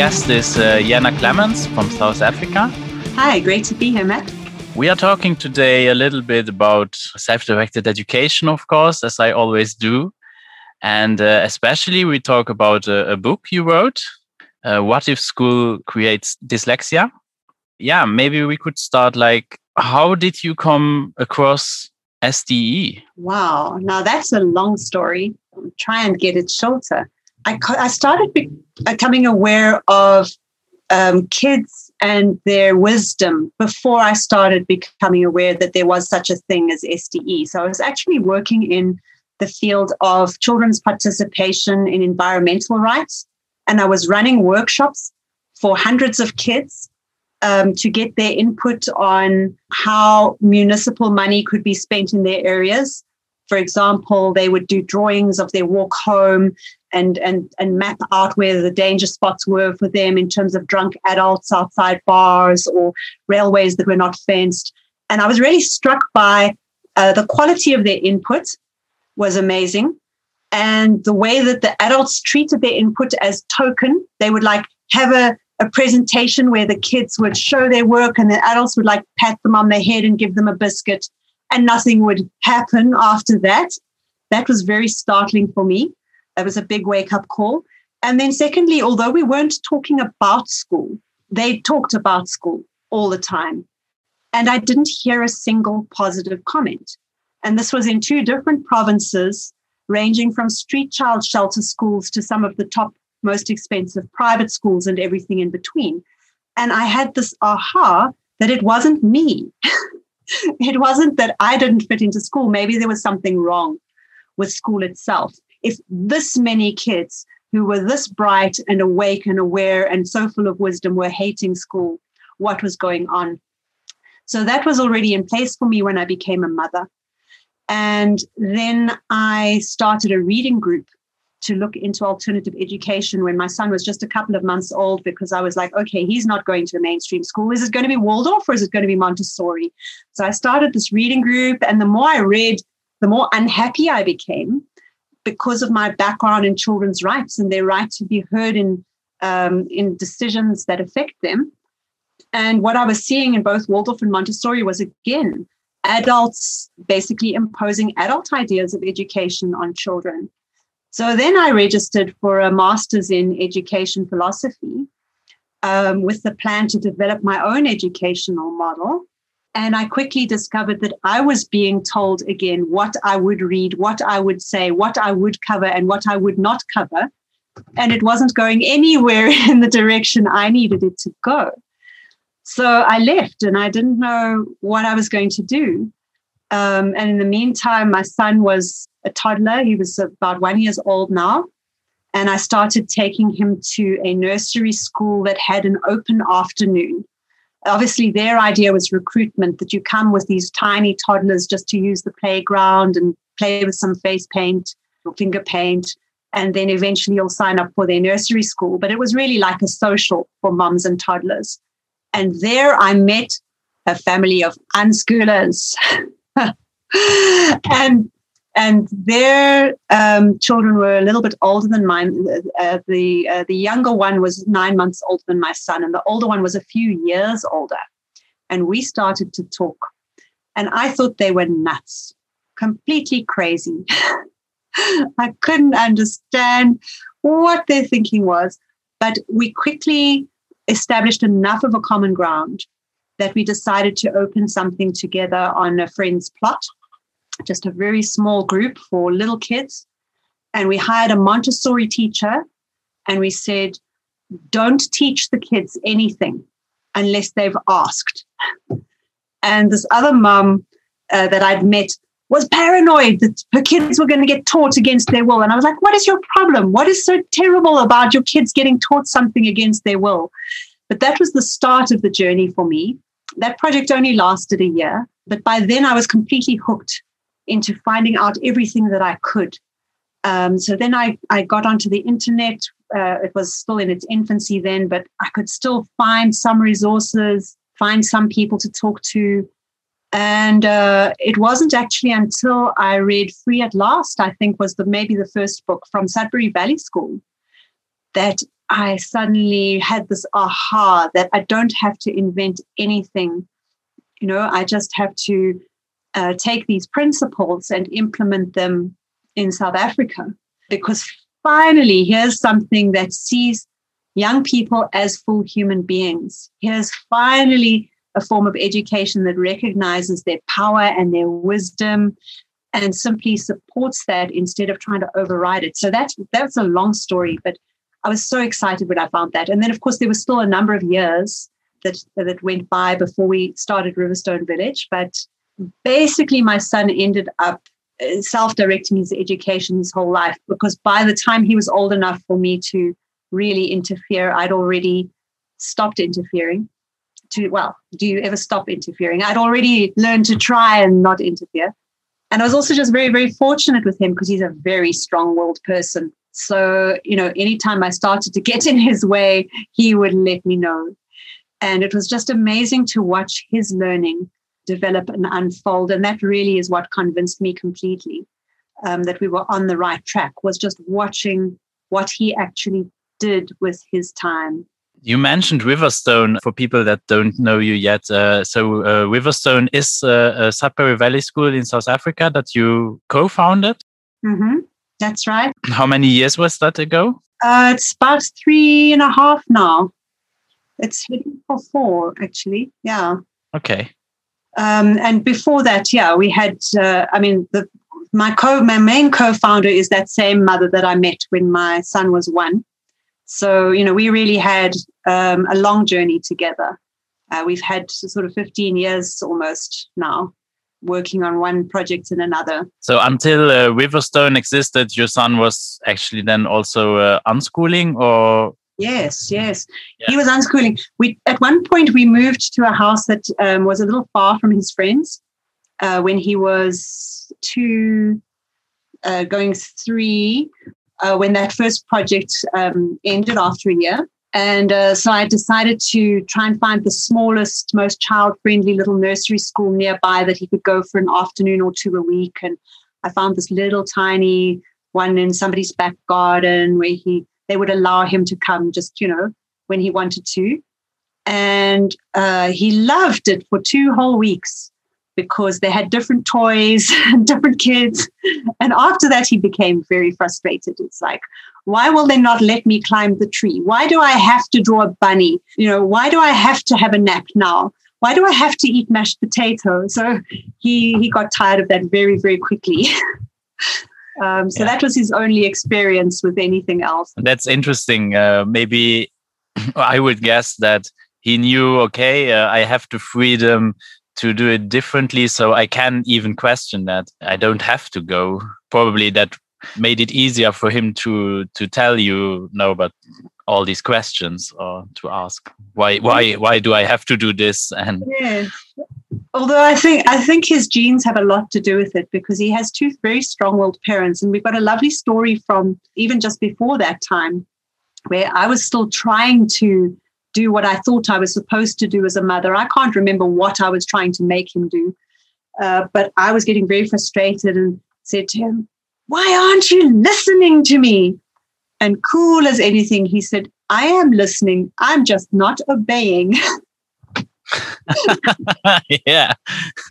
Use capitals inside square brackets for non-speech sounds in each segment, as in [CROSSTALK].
guest is uh, Je'anna Clements from South Africa. Hi, great to be here, Max. We are talking today a little bit about self directed education, of course, as I always do. And uh, especially, we talk about a, a book you wrote uh, What If School Creates Dyslexia? Yeah, maybe we could start like, how did you come across SDE? Wow, now that's a long story. I'll try and get it shorter. I, I started becoming aware of um, kids and their wisdom before I started becoming aware that there was such a thing as SDE. So I was actually working in the field of children's participation in environmental rights, and I was running workshops for hundreds of kids um, to get their input on how municipal money could be spent in their areas. For example, they would do drawings of their walk home and and and map out where the danger spots were for them in terms of drunk adults outside bars or railways that were not fenced. And I was really struck by uh, the quality of their input was amazing, and the way that the adults treated their input as token. They would like have a a presentation where the kids would show their work and the adults would like pat them on the head and give them a biscuit and nothing would happen after that. That was very startling for me. That was a big wake up call. And then, secondly, although we weren't talking about school, they talked about school all the time. And I didn't hear a single positive comment. And this was in two different provinces, ranging from street child shelter schools to some of the top, most expensive private schools and everything in between. And I had this aha that it wasn't me. [LAUGHS] it wasn't that I didn't fit into school. Maybe there was something wrong with school itself if this many kids who were this bright and awake and aware and so full of wisdom were hating school, what was going on? So that was already in place for me when I became a mother. And then I started a reading group to look into alternative education when my son was just a couple of months old because I was like, okay, he's not going to a mainstream school. Is it going to be Waldorf or is it going to be Montessori? So I started this reading group. And the more I read, the more unhappy I became because of my background in children's rights and their right to be heard in um, in decisions that affect them. And what I was seeing in both Waldorf and Montessori was again adults basically imposing adult ideas of education on children. So then I registered for a master's in education philosophy um, with the plan to develop my own educational model. And I quickly discovered that I was being told again what I would read, what I would say, what I would cover, and what I would not cover. And it wasn't going anywhere [LAUGHS] in the direction I needed it to go. So I left and I didn't know what I was going to do. Um, and in the meantime, my son was a toddler. He was about one years old now. And I started taking him to a nursery school that had an open afternoon obviously their idea was recruitment that you come with these tiny toddlers just to use the playground and play with some face paint or finger paint and then eventually you'll sign up for their nursery school. But it was really like a social for mums and toddlers. And there i met a family of unschoolers. [LAUGHS] And and their um, children were a little bit older than mine. Uh, the uh, the younger one was nine months older than my son, and the older one was a few years older. And we started to talk, and I thought they were nuts, completely crazy. [LAUGHS] I couldn't understand what their thinking was, but we quickly established enough of a common ground that we decided to open something together on a friend's plot just a very small group for little kids. And we hired a Montessori teacher and we said, don't teach the kids anything unless they've asked. And this other mum uh, that I'd met was paranoid that her kids were going to get taught against their will. And I was like, what is your problem? What is so terrible about your kids getting taught something against their will? But that was the start of the journey for me. that project only lasted a year, but by then I was completely hooked into finding out everything that I could. Um, so then I, I got onto the internet. Uh, it was still in its infancy then, but I could still find some resources, find some people to talk to. And uh, it wasn't actually until I read Free at Last, I think was the maybe the first book from Sudbury Valley School, that I suddenly had this aha that I don't have to invent anything. You know, I just have to uh, take these principles and implement them in South Africa. Because finally, here's something that sees young people as full human beings. Here's finally a form of education that recognizes their power and their wisdom and simply supports that instead of trying to override it. So that's that's a long story, but I was so excited when I found that. And then of course there was still a number of years that that went by before we started Riverstone Village, but basically my son ended up uh, self-directing his education his whole life because by the time he was old enough for me to really interfere, I'd already stopped interfering to, well, do you ever stop interfering? I'd already learned to try and not interfere. And I was also just very, very fortunate with him because he's a very strong willed person. So, you know, anytime I started to get in his way, he would let me know. And it was just amazing to watch his learning develop and unfold. And that really is what convinced me completely um, that we were on the right track, was just watching what he actually did with his time you mentioned Riverstone for people that don't know you yet. Uh, so uh, Riverstone is uh, a Sudbury Valley School in South Africa that you co-founded. Mm -hmm. That's right. How many years was that ago? Uh, it's about three and a half now. It's for four, actually. Yeah. Okay. Um, and before that, yeah, we had. Uh, I mean, the my co my main co-founder is that same mother that I met when my son was one. So, you know, we really had um, a long journey together. Uh, we've had sort of 15 years almost now working on one project and another. So until uh, Riverstone existed, your son was actually then also uh, unschooling or? Yes, yes. Yeah. He was unschooling. We At one point, we moved to a house that um, was a little far from his friends uh, when he was two, uh, going three uh, when that first project um, ended after a year. And uh, so I decided to try and find the smallest, most child friendly little nursery school nearby that he could go for an afternoon or two a week. And I found this little tiny one in somebody's back garden where he they would allow him to come just, you know, when he wanted to. And uh, he loved it for two whole weeks because they had different toys [LAUGHS] and different kids. And after that, he became very frustrated. It's like, why will they not let me climb the tree? Why do I have to draw a bunny? You know, why do I have to have a nap now? Why do I have to eat mashed potato? So he he got tired of that very very quickly. [LAUGHS] um, so yeah. that was his only experience with anything else. That's interesting. Uh, maybe [CLEARS THROAT] I would guess that he knew. Okay, uh, I have the freedom to do it differently. So I can even question that. I don't have to go. Probably that made it easier for him to to tell you no, but all these questions or to ask why why why do I have to do this and yeah. Although I think I think his genes have a lot to do with it because he has two very strong-willed parents, and we've got a lovely story from even just before that time, where I was still trying to do what I thought I was supposed to do as a mother. I can't remember what I was trying to make him do, uh, but I was getting very frustrated and said to him, Why aren't you listening to me? And cool as anything, he said, I am listening. I'm just not obeying. [LAUGHS] [LAUGHS] yeah,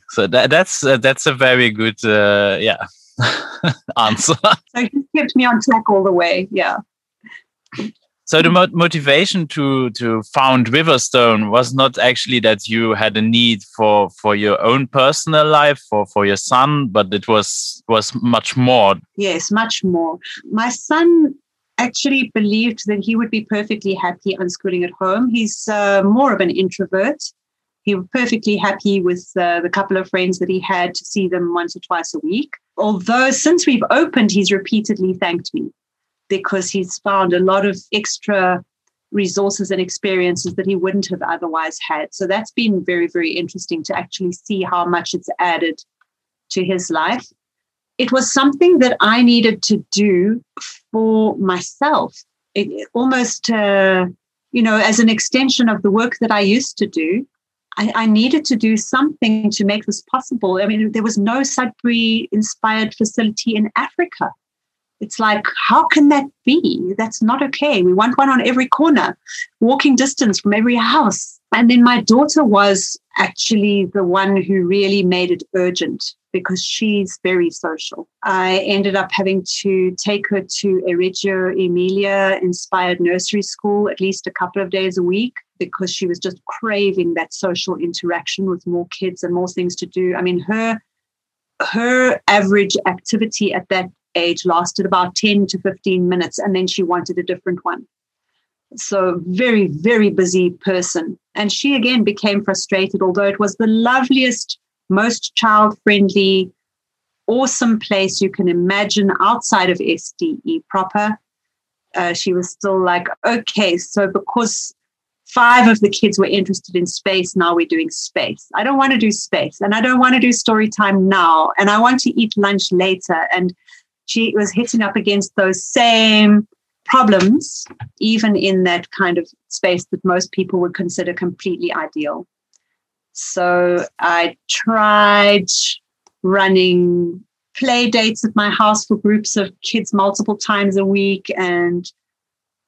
so that, that's uh, that's a very good uh, yeah [LAUGHS] answer. so he kept me on track all the way. Yeah. So the mo motivation to to found Riverstone was not actually that you had a need for for your own personal life for for your son, but it was was much more. Yes, much more. My son actually believed that he would be perfectly happy unschooling at home. He's uh, more of an introvert. He was perfectly happy with uh, the couple of friends that he had to see them once or twice a week. Although since we've opened, he's repeatedly thanked me because he's found a lot of extra resources and experiences that he wouldn't have otherwise had. So that's been very, very interesting to actually see how much it's added to his life. It was something that I needed to do for myself, it, almost, uh, you know, as an extension of the work that I used to do. I, I, needed to do something to make this possible. I mean, there was no Sudbury inspired facility in Africa. It's like, how can that be? That's not okay. We want one on every corner, walking distance from every house. And then my daughter was actually the one who really made it urgent because she's very social. I ended up having to take her to a Reggio Emilia inspired nursery school at least a couple of days a week because she was just craving that social interaction with more kids and more things to do. I mean, her her average activity at that age lasted about 10 to 15 minutes and then she wanted a different one. So, very, very busy person. And she again became frustrated, although it was the loveliest, most child friendly, awesome place you can imagine outside of SDE proper. Uh, she was still like, okay, so because five of the kids were interested in space. Now we're doing space. I don't want to do space and I don't want to do story time now. And I want to eat lunch later. And she was hitting up against those same problems, even in that kind of space that most people would consider completely ideal. So I tried running play dates at my house for groups of kids multiple times a week. And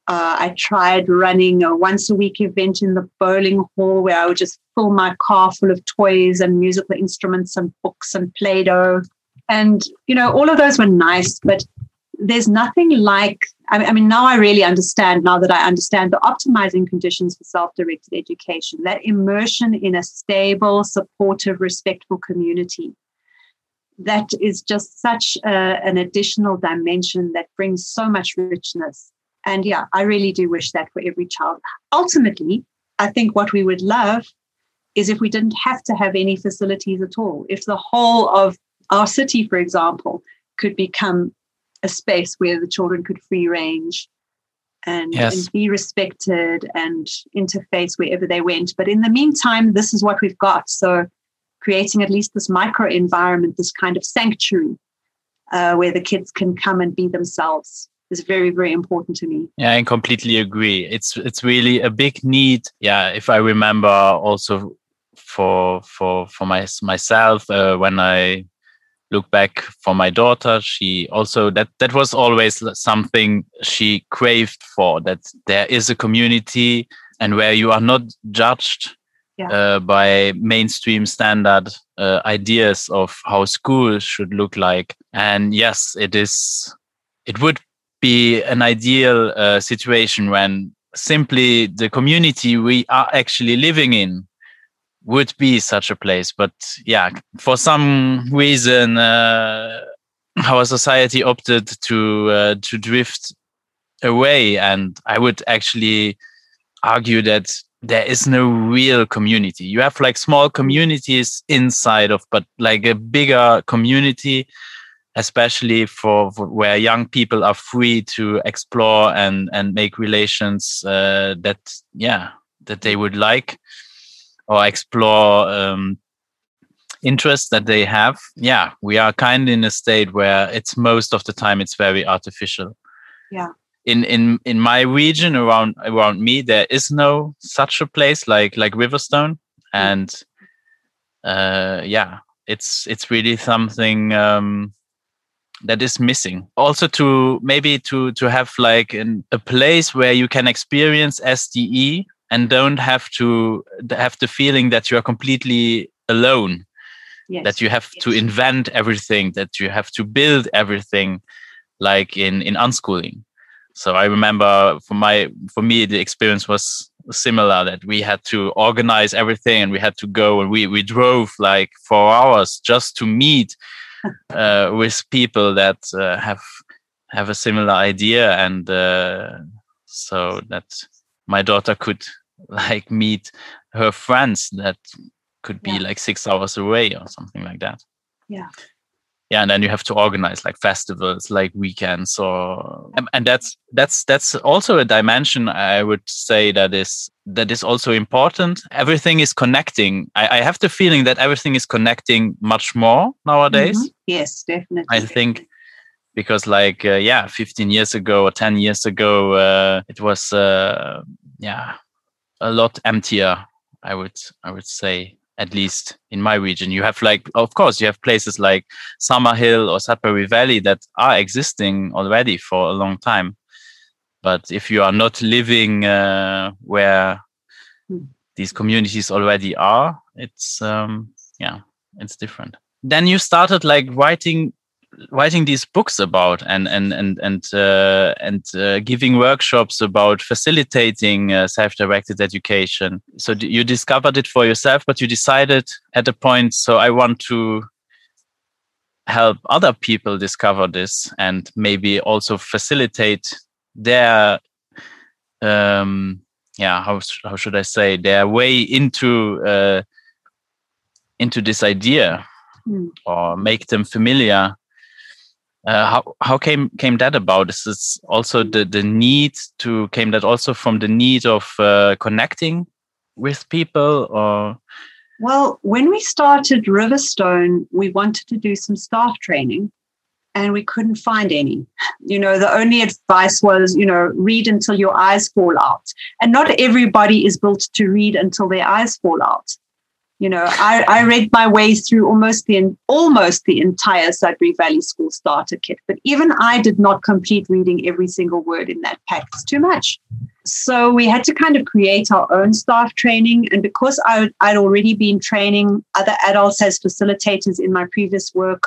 uh, I tried running a once a week event in the bowling hall where I would just fill my car full of toys and musical instruments and books and Play Doh. And, you know, all of those were nice, but there's nothing like, I mean, now I really understand, now that I understand the optimizing conditions for self directed education, that immersion in a stable, supportive, respectful community. That is just such a, an additional dimension that brings so much richness. And yeah, I really do wish that for every child. Ultimately, I think what we would love is if we didn't have to have any facilities at all. If the whole of our city, for example, could become a space where the children could free range and, yes. and, be respected and interface wherever they went. But in the meantime, this is what we've got. So creating at least this micro environment, this kind of sanctuary uh, where the kids can come and be themselves is very very important to me yeah i completely agree it's it's really a big need yeah if i remember also for for for my, myself uh, when i look back for my daughter she also that that was always something she craved for that there is a community and where you are not judged yeah. uh, by mainstream standard uh, ideas of how school should look like and yes it is it would be an ideal uh, situation when simply the community we are actually living in would be such a place. But yeah, for some reason, uh, our society opted to uh, to drift away, and I would actually argue that there is no real community. You have like small communities inside of, but like a bigger community, especially for, for where young people are free to explore and and make relations uh, that yeah that they would like or explore um, interests that they have. Yeah we are kind of in a state where it's most of the time it's very artificial. Yeah. In in in my region around around me there is no such a place like like riverstone. And uh yeah it's it's really something um that is missing. Also to maybe to to have like an, a place where you can experience sde and don't have to have the feeling that you are completely alone yes. that you have yes. to invent everything that you have to build everything like in in unschooling so i remember for my for me the experience was similar that we had to organize everything and we had to go and we we drove like four hours just to meet [LAUGHS] uh, with people that uh, have have a similar idea and uh, so that my daughter could like meet her friends that could be yeah. like six hours away or something like that. Yeah. Yeah and then you have to organize like festivals like weekends or and that's that's that's also a dimension i would say that is that is also important. Everything is connecting. I, I have the feeling that everything is connecting much more nowadays. Mm -hmm. yes definitely. I think because like uh, yeah 15 years ago or 10 years ago uh, it was uh, yeah a lot emptier i would i would say at least in my region. You have like, of course, you have places like Summerhill or Sudbury Valley that are existing already for a long time. But if you are not living uh, where hmm. these communities already are, it's um, yeah, it's different. Then you started like writing writing these books about and and and and uh, and uh, giving workshops about facilitating uh, self-directed education so you discovered it for yourself but you decided at a point so i want to help other people discover this and maybe also facilitate their um yeah how how should i say their way into uh into this idea mm. or make them familiar uh, how how came came that about? Is this also the the need to came that also from the need of uh, connecting with people or? Well, when we started Riverstone, we wanted to do some staff training, and we couldn't find any. You know, the only advice was, you know, read until your eyes fall out, and not everybody is built to read until their eyes fall out. You know, I, I read my way through almost the almost the entire Sudbury Valley School starter kit, but even I did not complete reading every single word in that pack. It's too much. So we had to kind of create our own staff training. And because I, I'd already been training other adults as facilitators in my previous work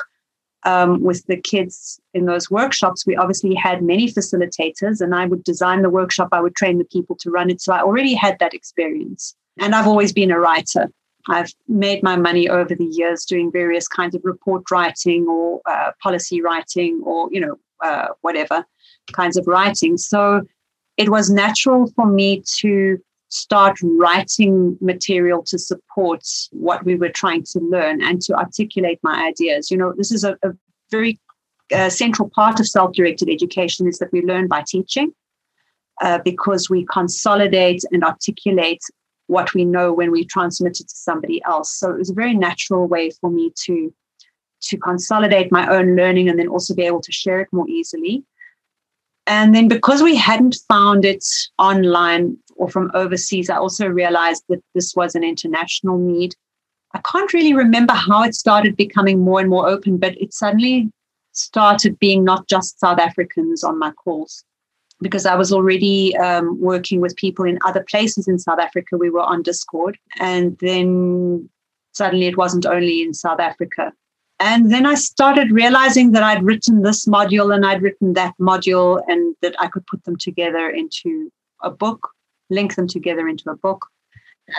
um, with the kids in those workshops, we obviously had many facilitators, and I would design the workshop, I would train the people to run it. So I already had that experience. And I've always been a writer. I've made my money over the years doing various kinds of report writing or uh, policy writing or, you know, uh, whatever kinds of writing. So it was natural for me to start writing material to support what we were trying to learn and to articulate my ideas. You know, this is a, a very uh, central part of self directed education is that we learn by teaching. Uh, because we consolidate and articulate what we know when we transmit it to somebody else. So it was a very natural way for me to to consolidate my own learning and then also be able to share it more easily. And then because we hadn't found it online or from overseas, I also realized that this was an international need. I can't really remember how it started becoming more and more open, but it suddenly started being not just South Africans on my calls because I was already um, working with people in other places in South Africa. We were on Discord. And then suddenly it wasn't only in South Africa. And then I started realizing that I'd written this module and I'd written that module and that I could put them together into a book, link them together into a book.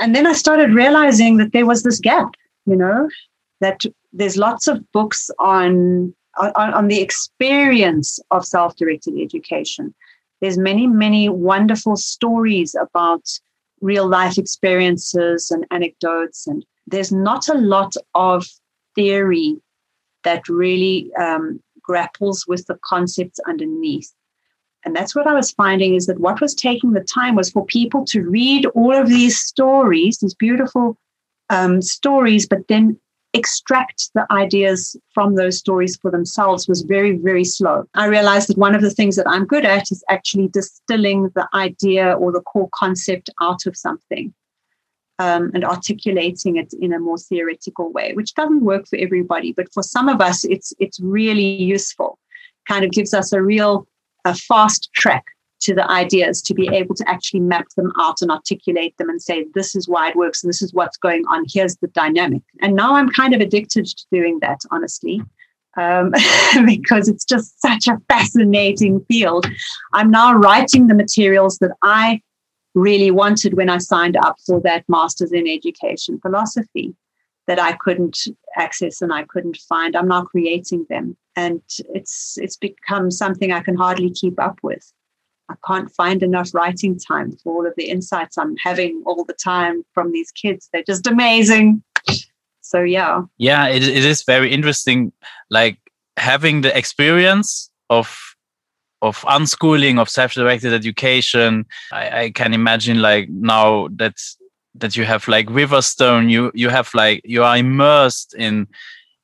And then I started realizing that there was this gap, you know, that there's lots of books on on, on the experience of self-directed education there's many, many wonderful stories about real life experiences and anecdotes. And there's not a lot of theory that really um, grapples with the concepts underneath. And that's what I was finding is that what was taking the time was for people to read all of these stories, these beautiful um, stories, but then extract the ideas from those stories for themselves was very, very slow. I realized that one of the things that I'm good at is actually distilling the idea or the core concept out of something. Um, and articulating it in a more theoretical way, which doesn't work for everybody, but for some of us, it's it's really useful. Kind of gives us a real a fast track to the ideas to be able to actually map them out and articulate them and say, this is why it works and this is what's going on. Here's the dynamic. And now I'm kind of addicted to doing that, honestly. Um, [LAUGHS] because it's just such a fascinating field. I'm now writing the materials that I really wanted when I signed up for that master's in education philosophy that I couldn't access and I couldn't find. I'm now creating them, and it's it's become something I can hardly keep up with. I can't find enough writing time for all of the insights I'm having all the time from these kids. They're just amazing. So yeah. Yeah, it, it is very interesting. Like having the experience of of unschooling of self-directed education I, I can imagine like now that that you have like riverstone you you have like you are immersed in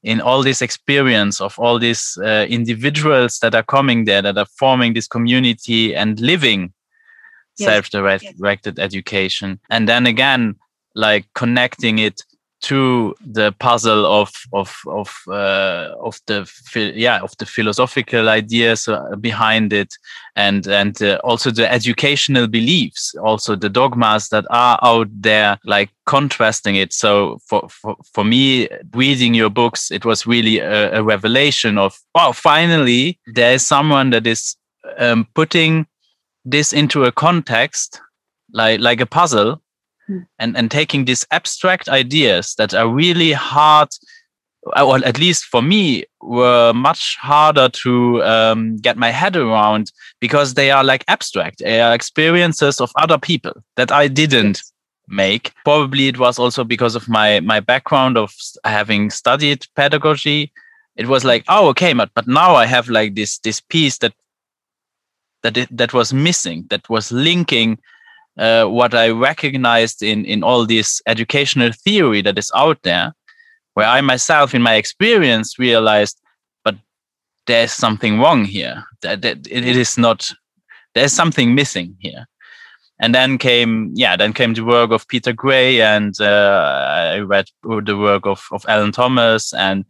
in all this experience of all these uh, individuals that are coming there that are forming this community and living yes. self-directed yes. education and then again like connecting it to the puzzle of of of uh, of the yeah of the philosophical ideas uh, behind it and and uh, also the educational beliefs also the dogmas that are out there like contrasting it. So for for, for me reading your books it was really a, a revelation of wow finally there is someone that is um, putting this into a context like like a puzzle and and taking these abstract ideas that are really hard or at least for me were much harder to um, get my head around because they are like abstract. They are experiences of other people that i didn't make. Probably it was also because of my my background of having studied pedagogy. It was like oh okay but but now i have like this this piece that that it, that was missing that was linking uh, what I recognized in in all this educational theory that is out there, where I myself, in my experience, realized, but there's something wrong here. That, that it, it is not. There's something missing here. And then came, yeah, then came the work of Peter Gray, and uh, I read the work of of Alan Thomas and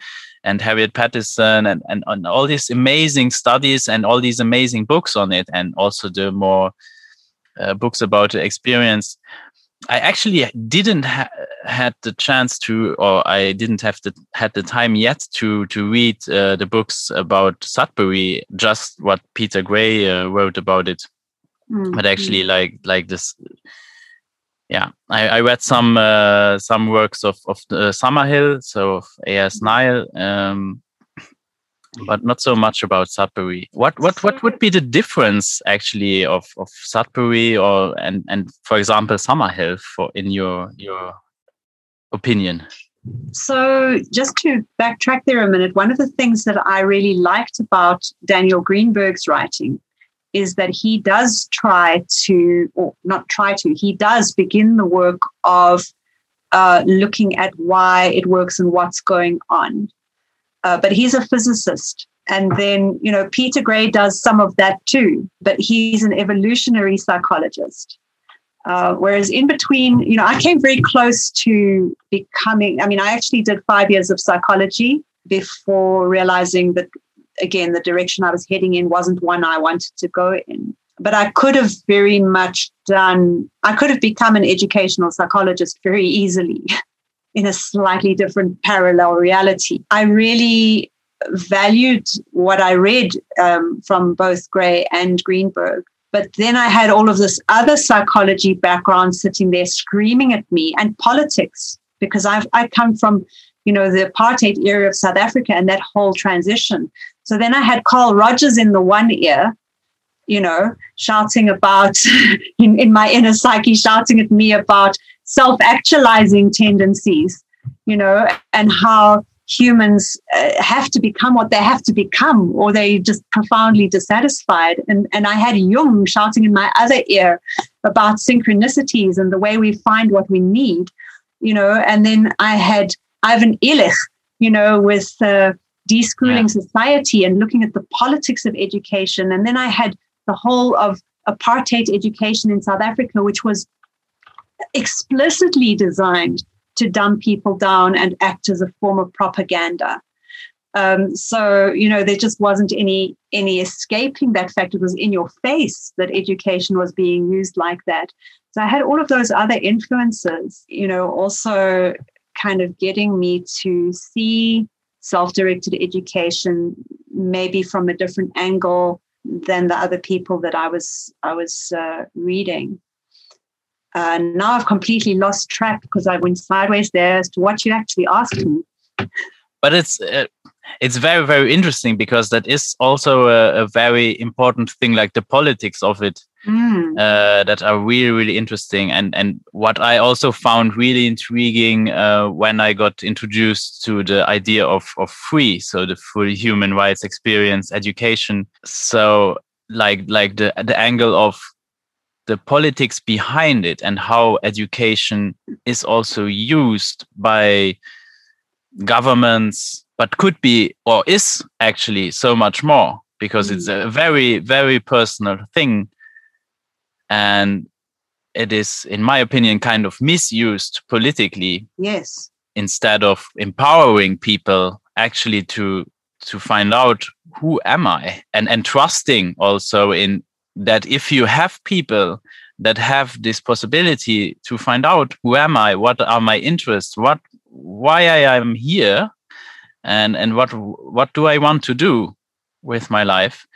and Harriet Pattison and, and, and all these amazing studies and all these amazing books on it, and also the more uh, books about the experience. I actually didn't ha- had the chance to, or I didn't have the had the time yet to to read uh, the books about Sudbury. Just what Peter Gray uh, wrote about it, mm-hmm. but actually, like like this, yeah, I, I read some uh, some works of of the Summerhill, so of A.S. Neill, um, but not so much about Sudbury. What what what would be the difference actually of of Sudbury or and and for example Summerhill for in your your opinion? So just to backtrack there a minute, one of the things that I really liked about Daniel Greenberg's writing is that he does try to, or not try to, he does begin the work of uh, looking at why it works and what's going on uh, but he's a physicist. And then, you know, Peter Gray does some of that too, but he's an evolutionary psychologist. Uh, whereas in between, you know, I came very close to becoming, I mean, I actually did five years of psychology before realizing that, again, the direction I was heading in wasn't one I wanted to go in. But I could have very much done, I could have become an educational psychologist very easily. [LAUGHS] in a slightly different parallel reality. I really valued what I read um, from both Gray and Greenberg. But then I had all of this other psychology background sitting there screaming at me and politics because I've I come from, you know, the apartheid era of South Africa and that whole transition. So then I had Carl Rogers in the one ear, you know, shouting about [LAUGHS] in, in my inner psyche, shouting at me about self actualizing tendencies, you know, and how humans uh, have to become what they have to become or they just profoundly dissatisfied and and I had Jung shouting in my other ear about synchronicities and the way we find what we need you know and then I had Ivan Illich you know with uh, deschooling yeah. society and looking at the politics of education and then I had the whole of apartheid education in South Africa which was explicitly designed to dumb people down and act as a form of propaganda. Um, so you know there just wasn't any any escaping that fact. It was in your face that education was being used like that. So I had all of those other influences, you know, also kind of getting me to see self-directed education maybe from a different angle than the other people that I was I was uh, reading. Uh, now I've completely lost track because I went sideways there as to what you actually asked me. But it's uh, it's very very interesting because that is also a, a, very important thing, like the politics of it. Mm. uh, that are really really interesting and and what i also found really intriguing uh, when i got introduced to the idea of of free so the full human rights experience education so like like the the angle of the politics behind it and how education is also used by governments but could be or is actually so much more because it's a mm. very very personal thing and it is in my opinion kind of misused politically Yes. instead of empowering people actually to to find out who am i and and trusting also in that if you have people that have this possibility to find out who am i what are my interests what why i am here and and what what do i want to do with my life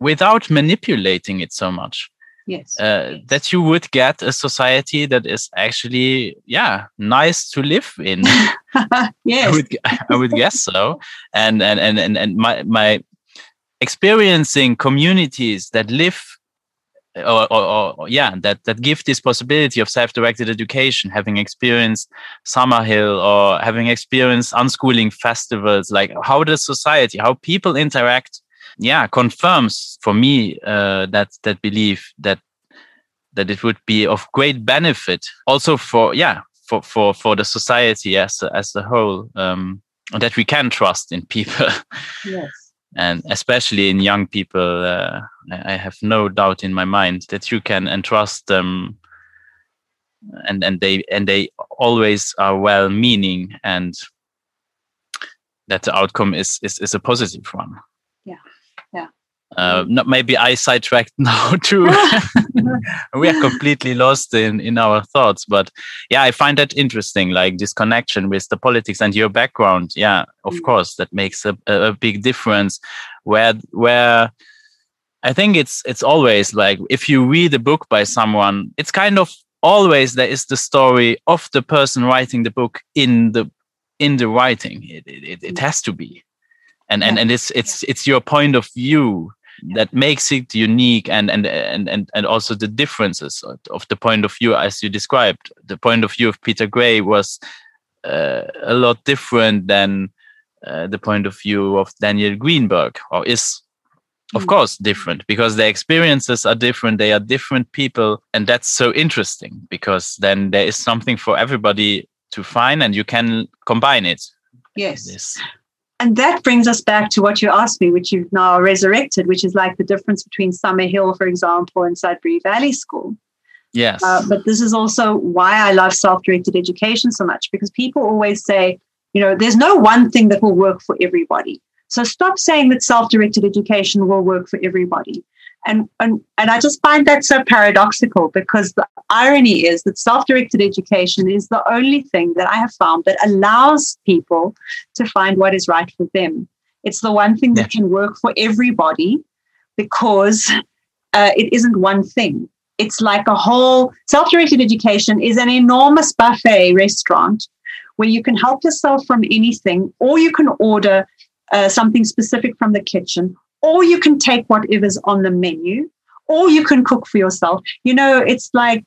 without manipulating it so much Yes. uh, that you would get a society that is actually yeah nice to live in [LAUGHS] I yes. would [LAUGHS] I would guess so. And and and and, and my my experiencing communities that live or, or, or yeah that that give this possibility of self-directed education having experienced summerhill or having experienced unschooling festivals like how the society how people interact yeah confirms for me uh, that that belief that that it would be of great benefit also for yeah for for for the society as as a whole um that we can trust in people [LAUGHS] Yes. And especially in young people uh, I, have no doubt in my mind that you can entrust them and and they and they always are well meaning and that the outcome is is, is a positive one Yeah. Yeah. uh, not maybe I sidetracked [LAUGHS] now too. [LAUGHS] [LAUGHS] we are completely lost in in our thoughts, but yeah, I find that interesting. Like this connection with the politics and your background. Yeah, of Mm. course, that makes a, a big difference. Where where I think it's it's always like if you read a book by someone, it's kind of always there is the story of the person writing the book in the in the writing. It it, it, it has to be, and and and it's it's it's your point of view that makes it unique and and and and, and also the differences of, the point of view as you described. The point of view of Peter Gray was uh, a lot different than uh, the point of view of Daniel Greenberg, or is of Mm. course different because their experiences are different they are different people and that's so interesting because then there is something for everybody to find and you can combine it Yes. this And that brings us back to what you asked me, which you've now resurrected, which is like the difference between Summerhill, for example, and Sudbury Valley School. yes Uh, but this is also why I love self directed education so much because people always say, you know, there's no one thing that will work for everybody. So stop saying that self directed education will work for everybody. And, and, and I just find that so paradoxical because the irony is that self directed education is the only thing that I have found that allows people to find what is right for them. It's the one thing that can work for everybody because uh, it isn't one thing it's like a whole self-directed education is an enormous buffet restaurant where you can help yourself from anything or you can order uh, something specific from the kitchen or you can take whatever's on the menu or you can cook for yourself you know it's like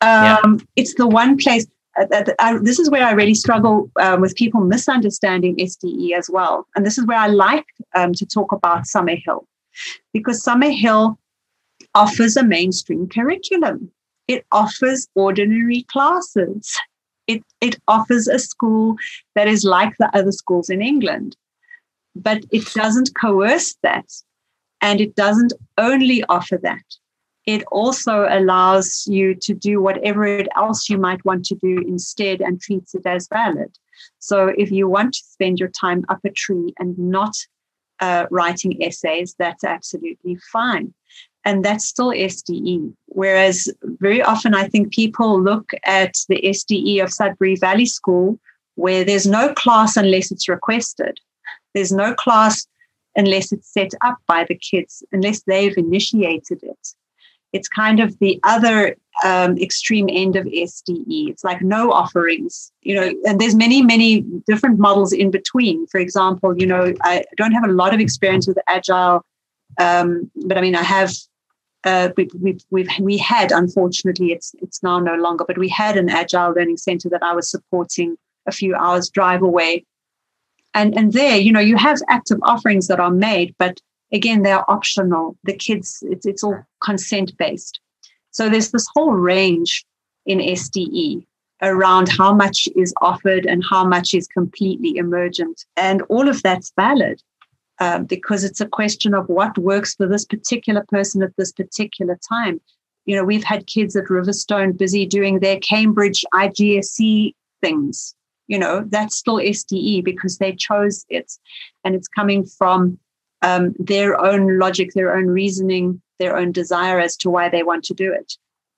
um, it's the one place uh, I, this is where I really struggle um, with people misunderstanding SDE as well. And this is where I like um, to talk about Summerhill because Summerhill offers a mainstream curriculum. It offers ordinary classes. It, it offers a school that is like the other schools in England, but it doesn't coerce that. And it doesn't only offer that. It also allows you to do whatever else you might want to do instead and treats it as valid. So if you want to spend your time up a tree and not uh, writing essays, that's absolutely fine and that's still SDE. Whereas very often I think people look at the SDE of Sudbury Valley School where there's no class unless it's requested. There's no class unless it's set up by the kids, unless they've initiated it. It's kind of the other um, extreme end of SDE. It's like no offerings, you know, and there's many, many different models in between. For example, you know, I don't have a lot of experience with agile um, but I mean, I have uh, we, we, we've, we had, unfortunately, it's, it's now no longer, but we had an agile learning center that I was supporting a few hours drive away. And, and there, you know, you have active offerings that are made, but again, they're optional. The kids, it's, it's all consent based. So there's this whole range in SDE around how much is offered and how much is completely emergent. And all of that's valid um, because it's a question of what works for this particular person at this particular time. You know, we've had kids at Riverstone busy doing their Cambridge IGCSE things. You know, that's still SDE because they chose it and it's coming from um, their own logic, their own reasoning, their own desire as to why they want to do it.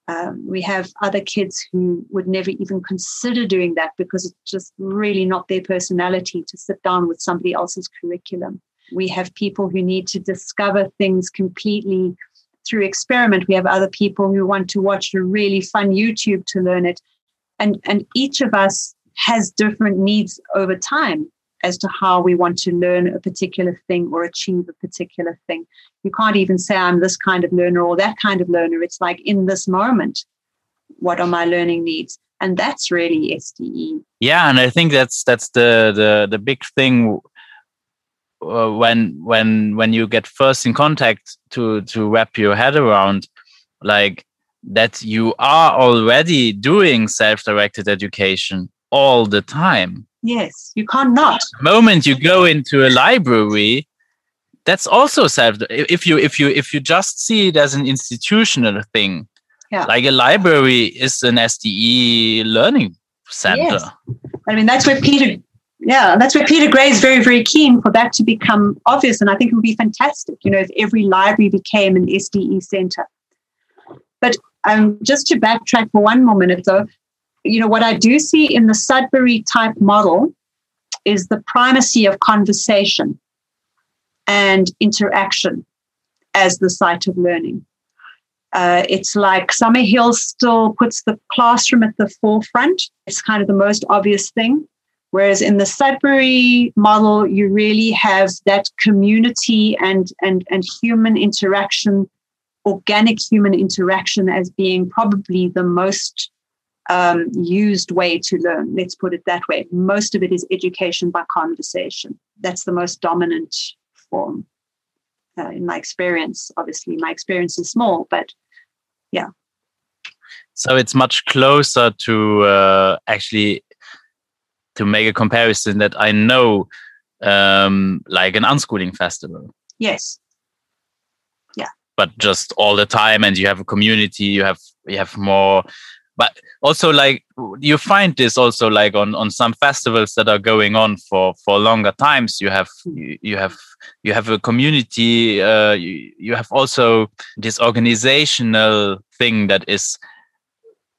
Um, we have other kids who would never even consider doing that because it's just really not their personality to sit down with somebody else's curriculum. We have people who need to discover things completely through experiment. We have other people who want to watch a really fun YouTube to learn it. And, and each of us has different needs over time as to how we want to learn a particular thing or achieve a particular thing. You can't even say I'm this kind of learner or that kind of learner. It's like in this moment, what are my learning needs? And that's really SDE. Yeah, and I think that's that's the the the big thing uh, when when when you get first in contact to to wrap your head around like that you are already doing self-directed education all the time yes you can't not the moment you go into a library that's also self if you if you if you just see it as an institutional thing yeah. like a library is an sde learning center yes. i mean that's where peter yeah, that's where Peter Gray is very, very keen for that to become obvious. And I think it would be fantastic, you know, if every library became an SDE center. But um, just to backtrack for one more minute, though, you know, what I do see in the Sudbury type model is the primacy of conversation and interaction as the site of learning. Uh, it's like Summerhill still puts the classroom at the forefront. It's kind of the most obvious thing. Whereas in the Sudbury model, you really have that community and, and, and human interaction, organic human interaction, as being probably the most um, used way to learn. Let's put it that way. Most of it is education by conversation. That's the most dominant form uh, in my experience. Obviously, my experience is small, but yeah. So it's much closer to uh, actually to make a comparison that I know, um, like an unschooling festival. Yes. Yeah. But just all the time, and you have a community. You have you have more. But also, like you find this also like on on some festivals that are going on for for longer times. You have you, you have you have a community. Uh, you, you have also this organizational thing that is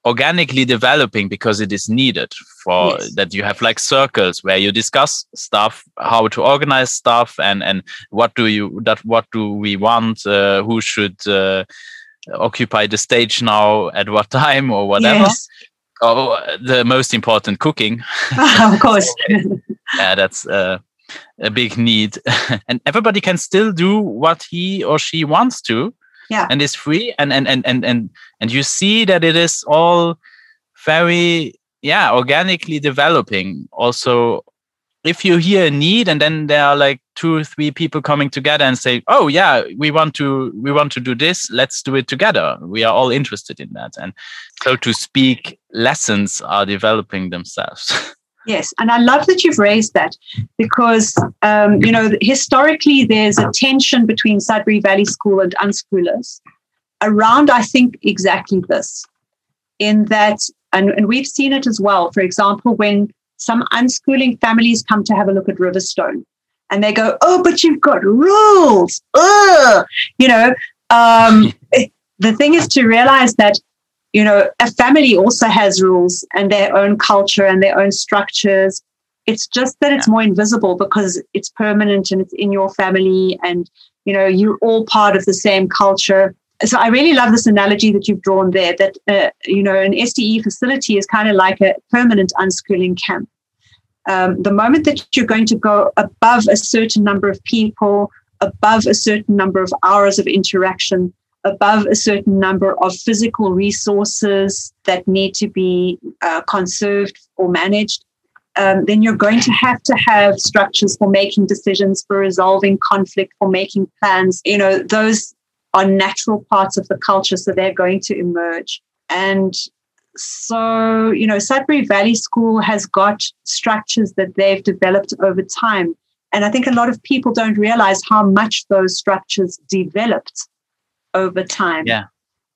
organically developing because it is needed for yes. that you have like circles where you discuss stuff how to organize stuff and and what do you that what do we want uh, who should uh, occupy the stage now at what time or whatever. Yes. oh the most important cooking. [LAUGHS] Of course. [LAUGHS] Yeah that's uh, a big need. [LAUGHS] And everybody can still do what he or she wants to. Yeah. And is free. And and and and and, and you see that it is all very yeah organically developing. Also if you hear a need and then there are like two or three people coming together and say oh yeah we want to we want to do this. Let's do it together. We are all interested in that. And so to speak lessons are developing themselves. [LAUGHS] Yes, and I love that you've raised that because, um, you know, historically there's a tension between Sudbury Valley School and unschoolers around, I think, exactly this, in that, and, and we've seen it as well. For example, when some unschooling families come to have a look at Riverstone and they go, oh, but you've got rules. Ugh! You know, um, [LAUGHS] the thing is to realize that you know, a family also has rules and their own culture and their own structures. It's just that it's more invisible because it's permanent and it's in your family and, you know, you're all part of the same culture. So I really love this analogy that you've drawn there that, uh, you know, an SDE facility is kind of like a permanent unschooling camp. Um, the moment that you're going to go above a certain number of people, above a certain number of hours of interaction, above a certain number of physical resources that need to be uh, conserved or managed, um, then you're going to have to have structures for making decisions, for resolving conflict, for making plans. You know, those are natural parts of the culture, so they're going to emerge. And so, you know, Sudbury Valley School has got structures that they've developed over time. And I think a lot of people don't realize how much those structures developed over time. Yeah.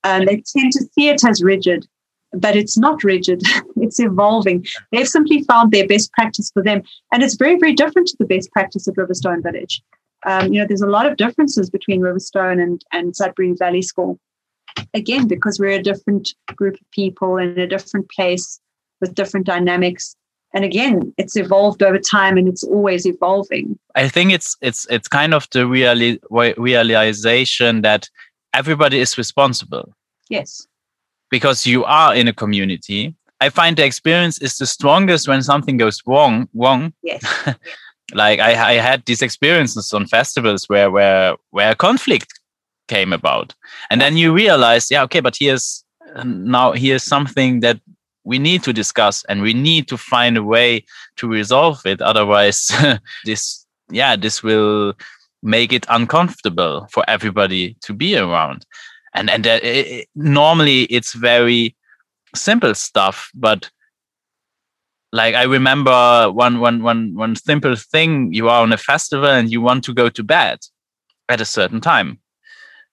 And they tend to see it as rigid, but it's not rigid. [LAUGHS] it's evolving. They've simply found their best practice for them. And it's very, very different to the best practice at Riverstone Village. Um, you know, there's a lot of differences between Riverstone and, and Sudbury Valley School. Again, because we're a different group of people in a different place with different dynamics. And again, it's evolved over time and it's always evolving. I think it's it's it's kind of the reali- realization that everybody is responsible. Yes. Because you are in a community. I find the experience is the strongest when something goes wrong. Wrong. Yes. [LAUGHS] like I, I had these experiences on festivals where where where conflict came about, and then you realize, yeah, okay, but here's now here's something that we need to discuss and we need to find a way to resolve it. Otherwise [LAUGHS] this yeah this will make it uncomfortable for everybody to be around. And and uh, it, normally it's very simple stuff but like i remember one one one one simple thing. You are on a festival and you want to go to bed at a certain time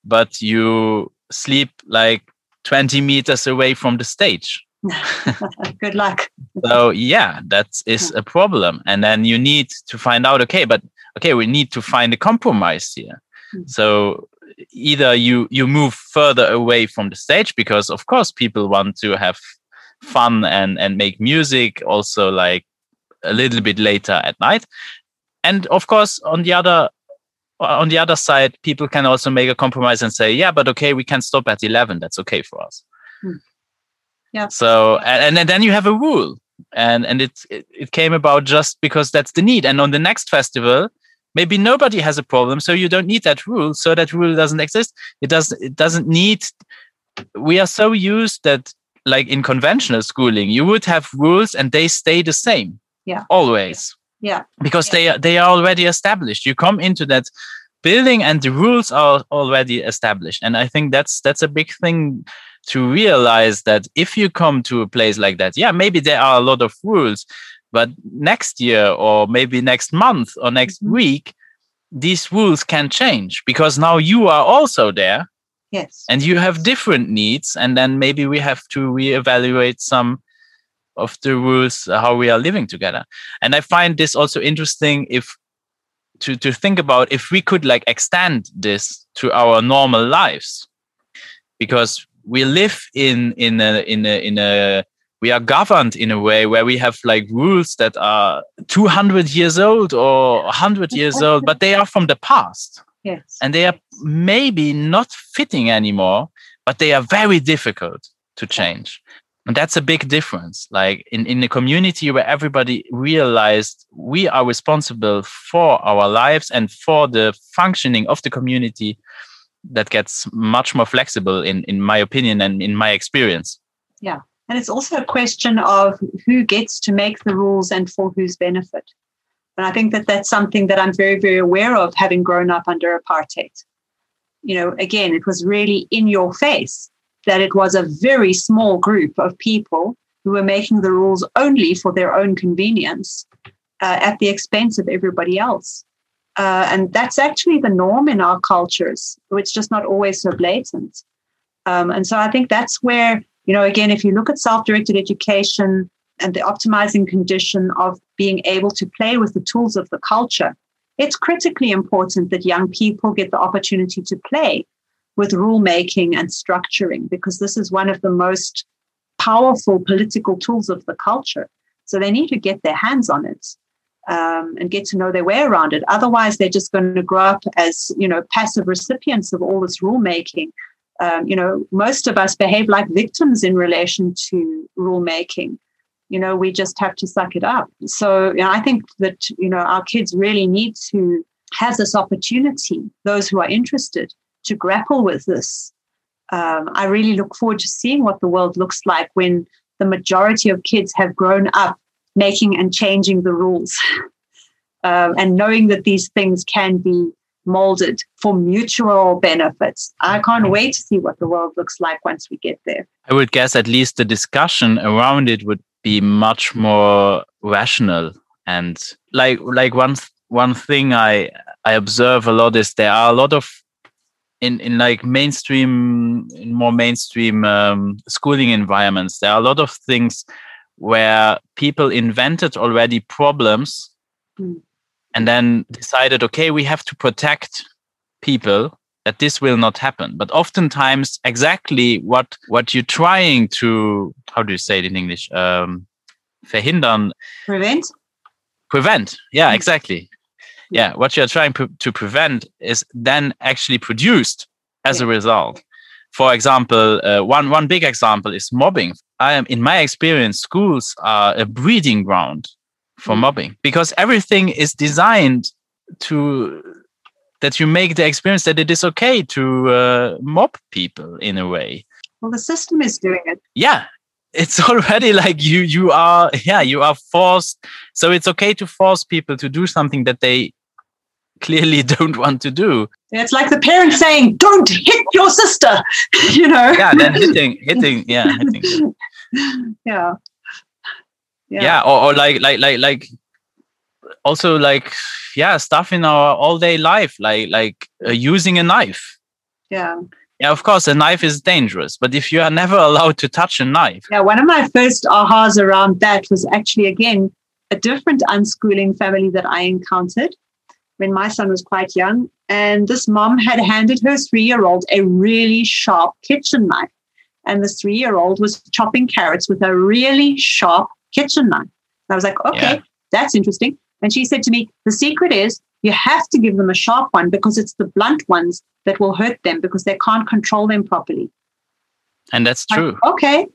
but you sleep like 20 meters away from the stage. [LAUGHS] Good luck. So yeah that is a problem. And then you need to find out okay but okay we need to find a compromise here. Mm-hmm. so either you you move further away from the stage because of course people want to have fun and and make music also like a little bit later at night. And of course on the other on the other side people can also make a compromise and say yeah but okay we can stop at 11 that's okay for us mm. Yeah. So and, and then you have a rule, and and it, it it came about just because that's the need. And on the next festival, maybe nobody has a problem, so you don't need that rule. So that rule doesn't exist. It does. It doesn't need. We are so used that like in conventional schooling, you would have rules and they stay the same. Yeah. Always. Yeah. Because yeah. they are they are already established. You come into that building and the rules are already established. And I think that's that's a big thing to realize that if you come to a place like that, yeah, maybe there are a lot of rules, but next year or maybe next month or next mm-hmm. week, these rules can change because now you are also there. Yes. And you have different needs. And then maybe we have to reevaluate some of the rules, uh, how we are living together. And I find this also interesting if to, to think about if we could like extend this to our normal lives. Because we live in in a in a in a we are governed in a way where we have like rules that are 200 years old or 100 years old but they are from the past. Yes. And they are maybe not fitting anymore but they are very difficult to change and that's a big difference. Like in in a community where everybody realized we are responsible for our lives and for the functioning of the community that gets much more flexible in in my opinion and in my experience. Yeah. And it's also a question of who gets to make the rules and for whose benefit. And i think that that's something that i'm very very aware of having grown up under apartheid. You know again it was really in your face that it was a very small group of people who were making the rules only for their own convenience uh, at the expense of everybody else uh, and that's actually the norm in our cultures. It's just not always so blatant. Um, and so I think that's where, you know, again, if you look at self directed education and the optimizing condition of being able to play with the tools of the culture, it's critically important that young people get the opportunity to play with rulemaking and structuring, because this is one of the most powerful political tools of the culture. So they need to get their hands on it um, and get to know their way around it. Otherwise, they're just going to grow up as you know passive recipients of all this rulemaking. Um, you know, most of us behave like victims in relation to rulemaking. You know, we just have to suck it up. So you know, I think that you know our kids really need to have this opportunity. Those who are interested to grapple with this um, I really look forward to seeing what the world looks like when the majority of kids have grown up making and changing the rules [LAUGHS] um, and knowing that these things can be molded for mutual benefits. I can't wait to see what the world looks like once we get there. I would guess at least the discussion around it would be much more rational and like like one one thing I I observe a lot is there are a lot of in in like mainstream in more mainstream um, schooling environments there are a lot of things where people invented already problems mm. and then decided okay we have to protect people that this will not happen. But oftentimes exactly what what you're trying to how do you say it in english? Um verhindern prevent? Prevent. Yeah mm. exactly yeah what you're trying to prevent is then actually produced as yeah. a result for example uh, one one big example is mobbing i am in my experience schools are a breeding ground for mm. mobbing because everything is designed to that you make the experience that it is okay to uh, mob people in a way well the system is doing it yeah it's [LAUGHS] already like you you are yeah you are forced so it's okay to force people to do something that they clearly [LAUGHS] don't want to do. It's like the parents saying don't hit your sister [LAUGHS] you know? Yeah then hitting hitting yeah hitting. [LAUGHS] Yeah. Yeah, yeah or, or like like like like also like yeah stuff in our all day life like like uh, using a knife. Yeah. Yeah, of course, a knife is dangerous, but if you are never allowed to touch a knife. Yeah, one of my first ahas around that was actually, again, a different unschooling family that I encountered when my son was quite young. And this mom had handed her three year old a really sharp kitchen knife. And the three year old was chopping carrots with a really sharp kitchen knife. And I was like, okay, yeah. that's interesting. And she said to me, the secret is you have to give them a sharp one because it's the blunt ones that will hurt them because they can't control them properly. And that's true. Like, okay.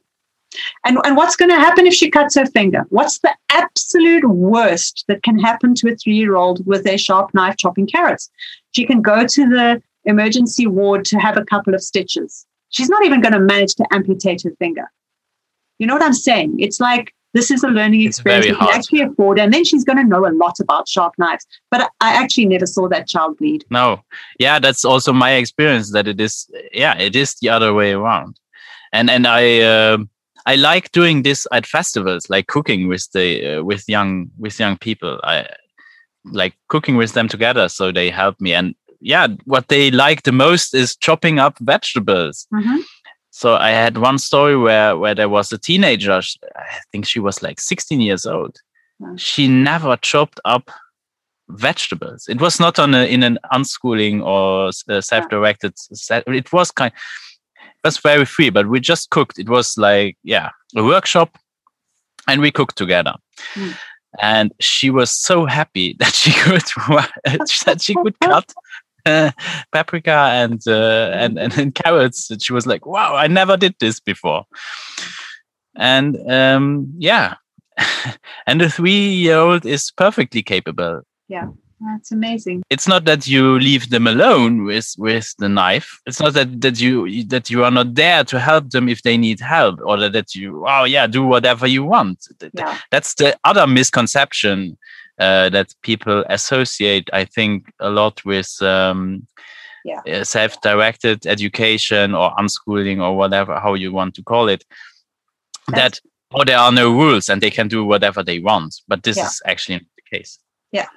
And, and what's going to happen if she cuts her finger? What's the absolute worst that can happen to a three year old with a sharp knife chopping carrots? She can go to the emergency ward to have a couple of stitches. She's not even going to manage to amputate her finger. You know what I'm saying? It's like this is a learning experience we can actually afford. And then she's going to know a lot about sharp knives. But I actually never saw that child bleed. No. Yeah, that's also my experience that it is, yeah, it is the other way around. And, and I, uh, I like doing this at festivals, like cooking with the, uh, with young, with young people. I like cooking with them together. So they help me. And yeah, what they like the most is chopping up vegetables. Mm-hmm so I had one story where where there was a teenager. I think she was like 16 years old. She never chopped up vegetables. It was not on a, in an unschooling or self-directed. It was kind. It was very free, but we just cooked. It was like yeah, a workshop, and we cooked together. Mm. And she was so happy [LAUGHS] that she could [LAUGHS] that she could cut paprika and, uh, and, and and carrots. And she was like, "Wow, I never did this before." And um, yeah, [LAUGHS] and the three-year-old is perfectly capable. Yeah. That's amazing. It's not that you leave them alone with with the knife. It's not that that you that you are not there to help them if they need help, or that you oh yeah do whatever you want. Yeah. That's the other misconception uh, that people associate, I think, a lot with um, yeah. Uh, self-directed education or unschooling or whatever how you want to call it. That's that oh, there are no rules and they can do whatever they want, but this yeah. is actually not the case. Yeah,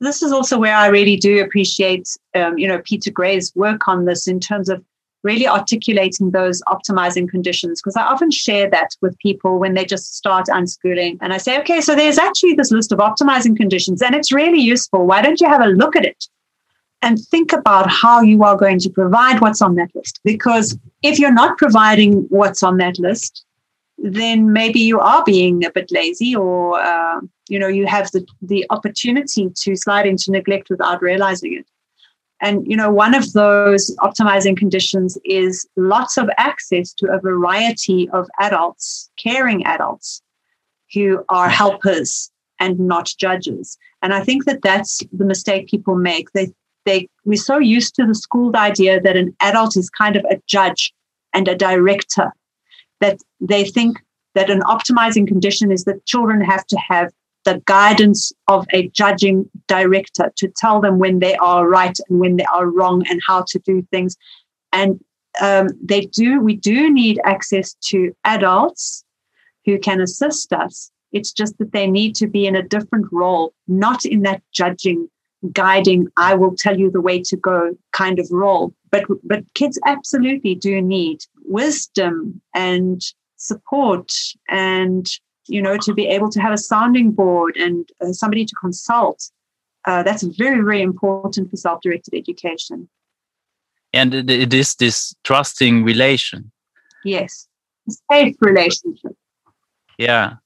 this is also where I really do appreciate, um, you know, Peter Gray's work on this in terms of really articulating those optimizing conditions because I often share that with people when they just start unschooling. And I say, okay, so there's actually this list of optimizing conditions and it's really useful. Why don't you have a look at it and think about how you are going to provide what's on that list? Because if you're not providing what's on that list, then maybe you are being a bit lazy or uh, you know you have the, the opportunity to slide into neglect without realizing it and you know, one of those optimizing conditions is lots of access to a variety of adults, caring adults, who are helpers and not judges. And I think that that's the mistake people make. They they we're so used to the schooled idea that an adult is kind of a judge and a director. That they think that an optimizing condition is that children have to have the guidance of a judging director to tell them when they are right and when they are wrong and how to do things. And um, they do, we do need access to adults who can assist us. It's just that they need to be in a different role, not in that judging, guiding, I will tell you the way to go kind of role. But, but kids absolutely do need wisdom and support and you know, to be able to have a sounding board and uh, somebody to consult. Uh, that's very, very important for self directed education. And it, it is this trusting relation. Yes, safe relationship. Yeah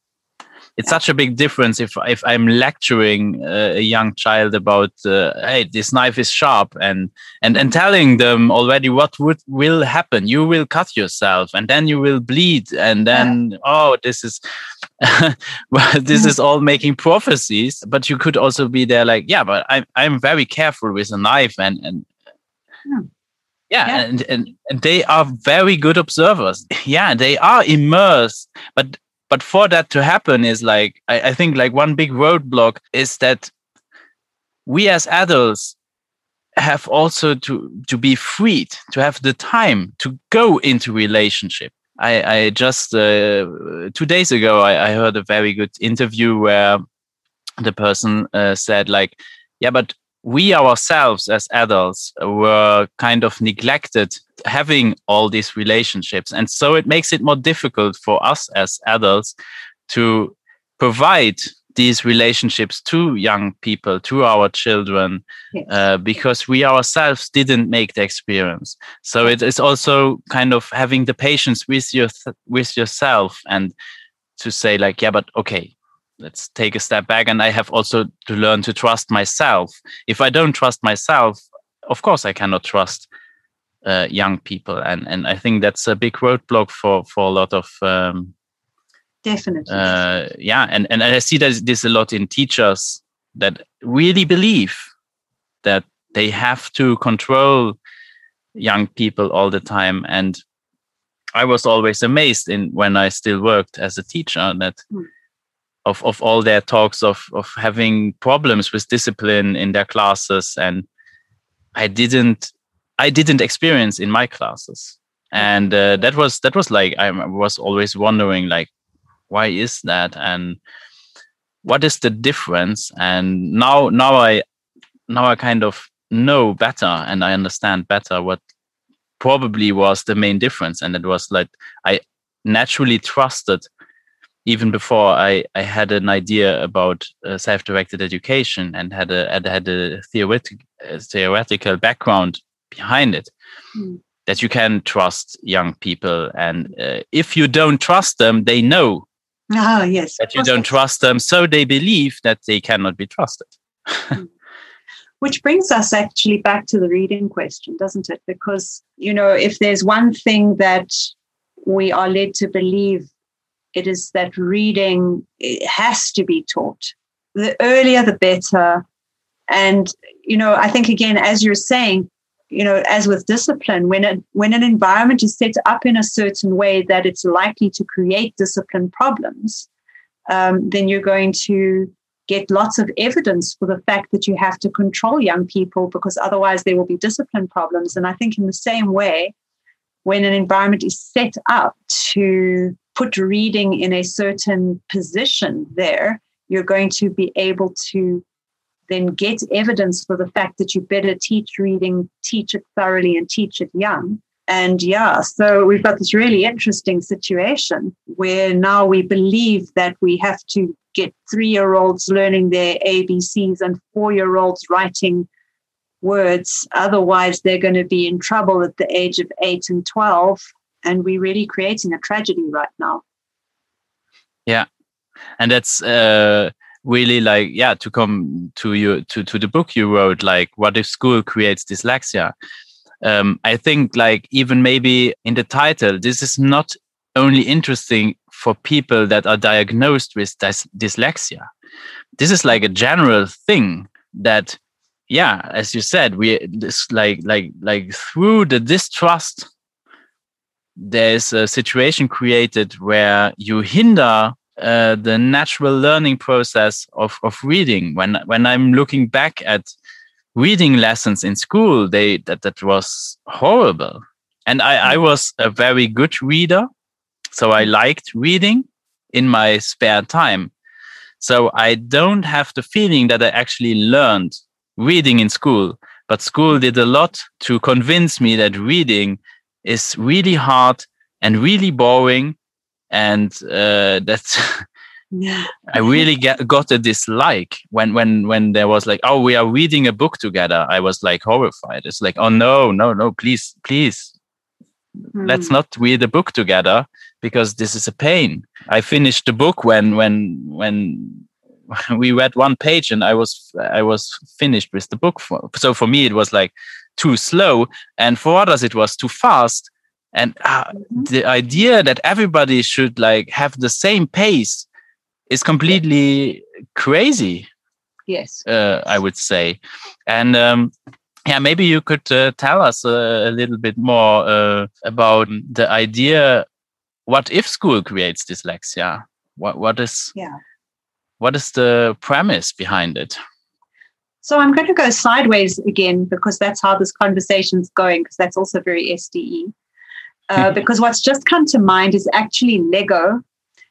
it's such a big difference if if I'm lecturing uh, a young child about uh, hey this knife is sharp and and and telling them already what would will happen you will cut yourself and then you will bleed and then yeah. oh this is [LAUGHS] well this is all making prophecies but you could also be there like yeah but I'm I'm very careful with a knife and and hmm. yeah, yeah, And, and and they are very good observers [LAUGHS] yeah they are immersed but but for that to happen is like I, I think like one big roadblock is that we as adults have also to to be freed to have the time to go into relationship. I i just uh, two days ago I, I heard a very good interview where the person uh, said like yeah but we ourselves as adults were kind of neglected having all these relationships. And so it makes it more difficult for us as adults to provide these relationships to young people, to our children, yes. uh, because we ourselves didn't make the experience. So it is also kind of having the patience with your with yourself and to say like, yeah, but okay, let's take a step back. And i have also to learn to trust myself. If i don't trust myself of course i cannot trust uh, young people. And and i think that's a big roadblock for for a lot of um, definitely. uh, yeah. And and i see that this a lot in teachers that really believe that they have to control young people all the time. And i was always amazed in when i still worked as a teacher that mm of of all their talks of of having problems with discipline in their classes and i didn't i didn't experience in my classes. And uh, that was that was like i was always wondering like why is that? And what is the difference? And now now i now i kind of know better and i understand better what probably was the main difference. And it was like i naturally trusted even before I, I had an idea about uh, self-directed education and had a had, had a theoretic, theoretical background behind it mm. that you can trust young people and uh, if you don't trust them they know ah, yes that you don't trust them so they believe that they cannot be trusted hmm. [LAUGHS] which brings us actually back to the reading question doesn't it because you know if there's one thing that we are led to believe it is that reading has to be taught. The earlier, the better. And, you know, I think, again, as you're saying, you know, as with discipline, when, a, when an environment is set up in a certain way that it's likely to create discipline problems, um, then you're going to get lots of evidence for the fact that you have to control young people because otherwise there will be discipline problems. And I think, in the same way, when an environment is set up to put reading in a certain position there, you're going to be able to then get evidence for the fact that you better teach reading, teach it thoroughly, and teach it young. And yeah, so we've got this really interesting situation where now we believe that we have to get three year olds learning their ABCs and four year olds writing words. Otherwise, they're going to be in trouble at the age of eight and 12 and we're really creating a tragedy right now. Yeah. And that's uh really like yeah to come to you to to the book you wrote like what if school creates dyslexia? Um i think like even maybe in the title this is not only interesting for people that are diagnosed with dys dyslexia. This is like a general thing that yeah as you said we this like like like through the distrust there's a situation created where you hinder uh, the natural learning process of, of reading. When when I'm looking back at reading lessons in school, they that that was horrible. And I, I was a very good reader, so I liked reading in my spare time. So I don't have the feeling that I actually learned reading in school, but school did a lot to convince me that reading is really hard and really boring and uh, [LAUGHS] that's yeah. I really get, got a dislike when when when there was like, oh, we are reading a book together. I was like horrified. It's like, oh no, no, no, please, please, let's not read a book together because this is a pain. I finished the book when when when [LAUGHS] we read one page and I was I was finished with the book. For, so for me, it was like too slow, and for others, it was too fast and uh, mm-hmm. the idea that everybody should like have the same pace is completely crazy yes uh, i would say and um, yeah maybe you could uh, tell us a, a, little bit more uh, about the idea what if school creates dyslexia what what is yeah what is the premise behind it so i'm going to go sideways again because that's how this conversation is going because that's also very sde [LAUGHS] uh, because what's just come to mind is actually Lego.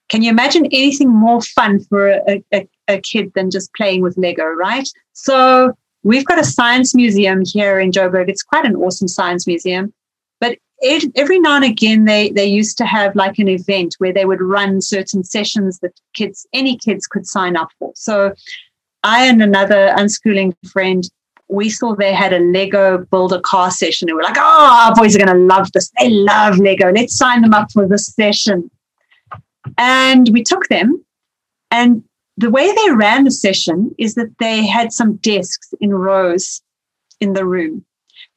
Can you imagine anything more fun for a, a, a kid than just playing with Lego, right? So we've got a science museum here in Joburg. It's quite an awesome science museum. Every now and again, they, they used to have like an event where they would run certain sessions that kids, any kids could sign up for. So I and another unschooling friend we saw they had a Lego build a car session. And we are like, oh, our boys are going to love this. They love Lego. Let's sign them up for this session. And we took them. And the way they ran the session is that they had some desks in rows in the room.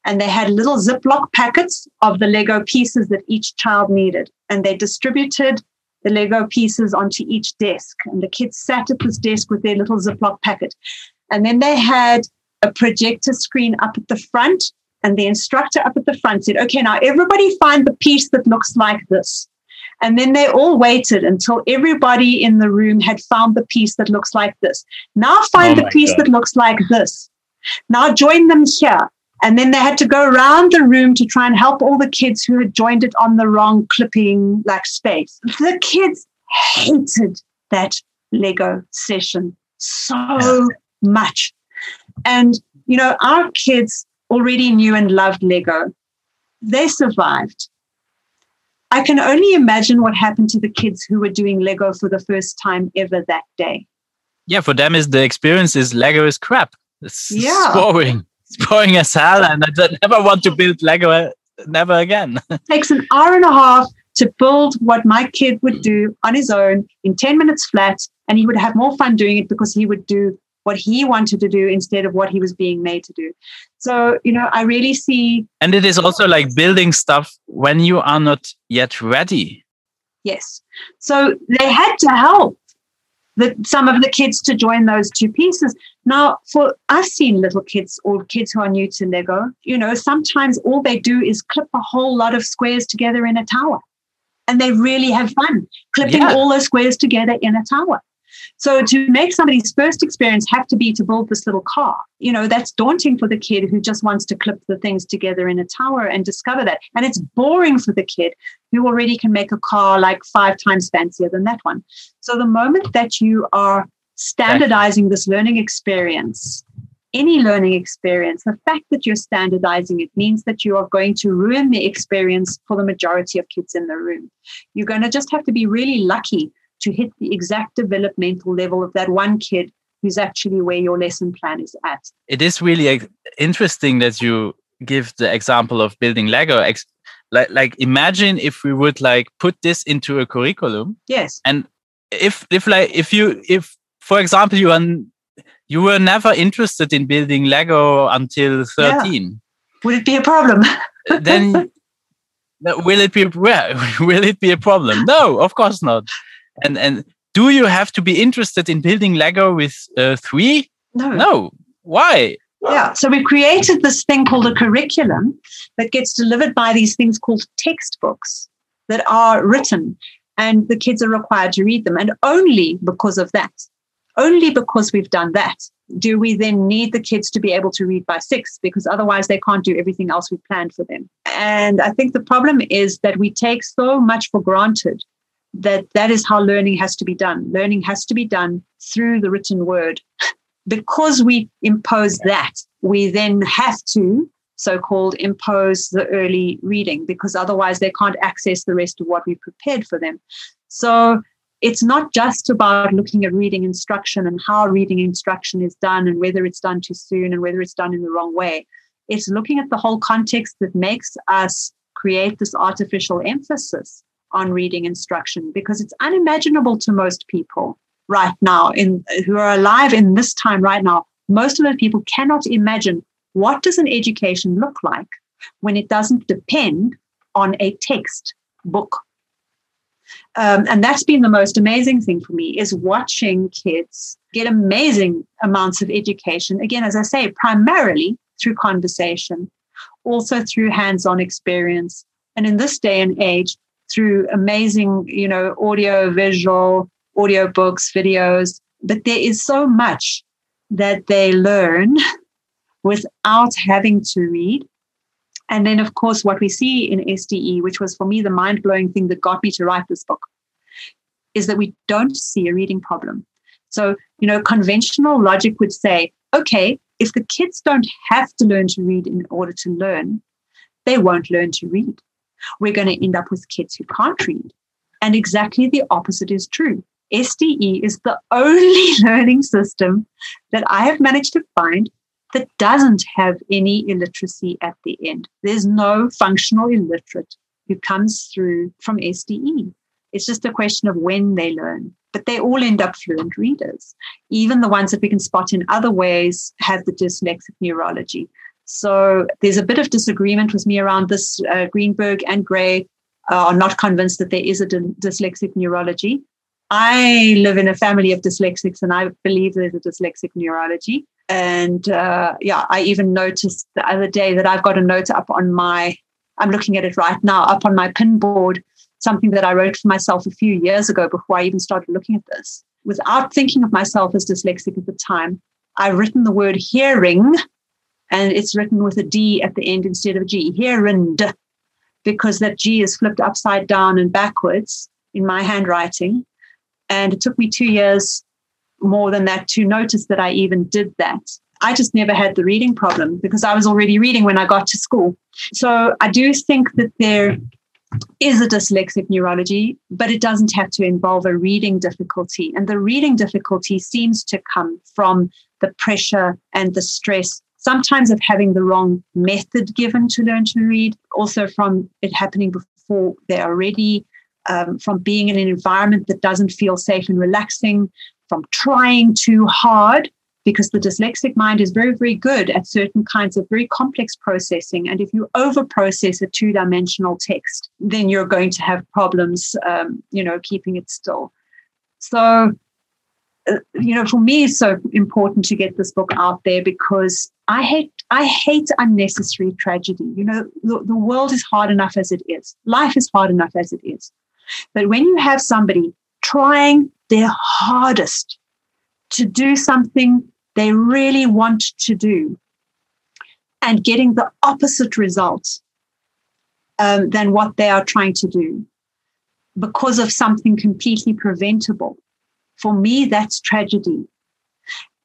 And they had little Ziploc packets of the Lego pieces that each child needed. And they distributed the Lego pieces onto each desk. And the kids sat at this desk with their little Ziploc packet. And then they had a projector screen up at the front, and the instructor up at the front said, Okay, now everybody find the piece that looks like this. And then they all waited until everybody in the room had found the piece that looks like this. Now find oh the piece God. that looks like this. Now join them here. And then they had to go around the room to try and help all the kids who had joined it on the wrong clipping like space. The kids hated that Lego session so [LAUGHS] much. And, you know, our kids already knew and loved Lego. They survived. I can only imagine what happened to the kids who were doing Lego for the first time ever that day. Yeah, for them is the experience is Lego is crap. It's, yeah. boring. [LAUGHS] It's boring as hell, and I never want to build Lego uh, never again. [LAUGHS] it takes an hour and a half to build what my kid would do on his own in 10 minutes flat, and he would have more fun doing it because he would do what he wanted to do instead of what he was being made to do. So, you know, I really see. And it is also like building stuff when you are not yet ready. Yes. So they had to help the, some of the kids to join those two pieces. Now, for I've seen little kids or kids who are new to Lego, you know, sometimes all they do is clip a whole lot of squares together in a tower. And they really have fun clipping yeah. all those squares together in a tower. So to make somebody's first experience have to be to build this little car, you know, that's daunting for the kid who just wants to clip the things together in a tower and discover that. And it's boring for the kid who already can make a car like five times fancier than that one. So the moment that you are standardizing this learning experience, any learning experience, the fact that you're standardizing it means that you are going to ruin the experience for the majority of kids in the room. You're going to just have to be really lucky to hit the exact developmental level of that one kid who's actually where your lesson plan is at. It is really interesting that you give the example of building Lego. Like, like imagine if we would like put this into a curriculum. Yes. And if if like if you if for example you are you were never interested in building Lego until 13. Yeah. Would it be a problem? then [LAUGHS] will it be well, [LAUGHS] will it be a problem? No, of course not and and do you have to be interested in building Lego with uh, three? No. No. Why? Yeah. So we created this thing called a curriculum that gets delivered by these things called textbooks. that are written and the kids are required to read them. And only because of that, only because we've done that, do we then need the kids to be able to read by six because otherwise they can't do everything else we planned for them. And I think the problem is that we take so much for granted that that is how learning has to be done. Learning has to be done through the written word. [LAUGHS] because we impose that, we then have to so called impose the early reading because otherwise they can't access the rest of what we prepared for them. So it's not just about looking at reading instruction and how reading instruction is done and whether it's done too soon and whether it's done in the wrong way. It's looking at the whole context that makes us create this artificial emphasis on reading instruction because it's unimaginable to most people right now in who are alive in this time right now most of the people cannot imagine what does an education look like when it doesn't depend on a text book um, and that's been the most amazing thing for me is watching kids get amazing amounts of education. Again as i say primarily through conversation also through hands-on experience and in this day and age through amazing you know audio visual audio books videos. But there is so much that they learn [LAUGHS] without having to read. And then, of course, what we see in SDE, which was for me the mind blowing thing that got me to write this book, is that we don't see a reading problem. So, you know, conventional logic would say, okay, if the kids don't have to learn to read in order to learn, they won't learn to read. We're going to end up with kids who can't read. And exactly the opposite is true. SDE is the [LAUGHS] only [LAUGHS] learning system that I have managed to find that doesn't have any illiteracy at the end. There's no functional illiterate who comes through from SDE. It's just a question of when they learn. But they all end up fluent readers. Even the ones that we can spot in other ways have the dyslexic neurology. So there's a bit of disagreement with me around this. Uh, Greenberg and Gray are not convinced that there is a dyslexic neurology. I live in a family of dyslexics and I believe there's a dyslexic neurology. And uh, yeah, I even noticed the other day that I've got a note up on my, I'm looking at it right now, up on my pin board, something that I wrote for myself a few years ago before I even started looking at this. Without thinking of myself as dyslexic at the time, I've written the word hearing and it's written with a D at the end instead of G, hearing, because that G is flipped upside down and backwards in my handwriting. And it took me two years more than that to notice that I even did that. I just never had the reading problem because I was already reading when I got to school. So I do think that there is a dyslexic neurology, but it doesn't have to involve a reading difficulty. And the reading difficulty seems to come from the pressure and the stress, sometimes of having the wrong method given to learn to read, also from it happening before they're ready, um, from being in an environment that doesn't feel safe and relaxing, from trying too hard because the dyslexic mind is very, very good at certain kinds of very complex processing. And if you over process a two dimensional text, then you're going to have problems, um, you know, keeping it still. So, uh, you know, for me, it's so important to get this book out there because I hate, I hate unnecessary tragedy. You know, the, the world is hard enough as it is. Life is hard enough as it is. But when you have somebody trying their hardest to do something they really want to do and getting the opposite result um, than what they are trying to do because of something completely preventable. For me, that's tragedy.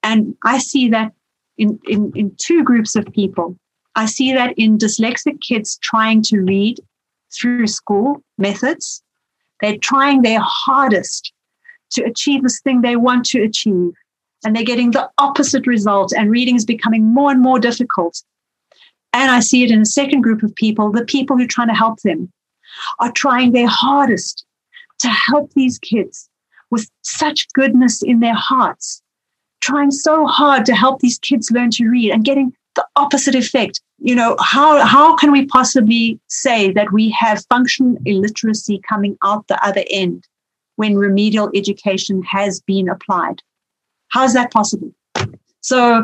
And I see that in, in, in two groups of people. I see that in dyslexic kids trying to read through school methods. They're trying their hardest to achieve this thing they want to achieve. And they're getting the opposite result, and reading is becoming more and more difficult. And I see it in a second group of people the people who are trying to help them are trying their hardest to help these kids with such goodness in their hearts, trying so hard to help these kids learn to read and getting the opposite effect. You know, how, how can we possibly say that we have functional illiteracy coming out the other end when remedial education has been applied. How is that possible? So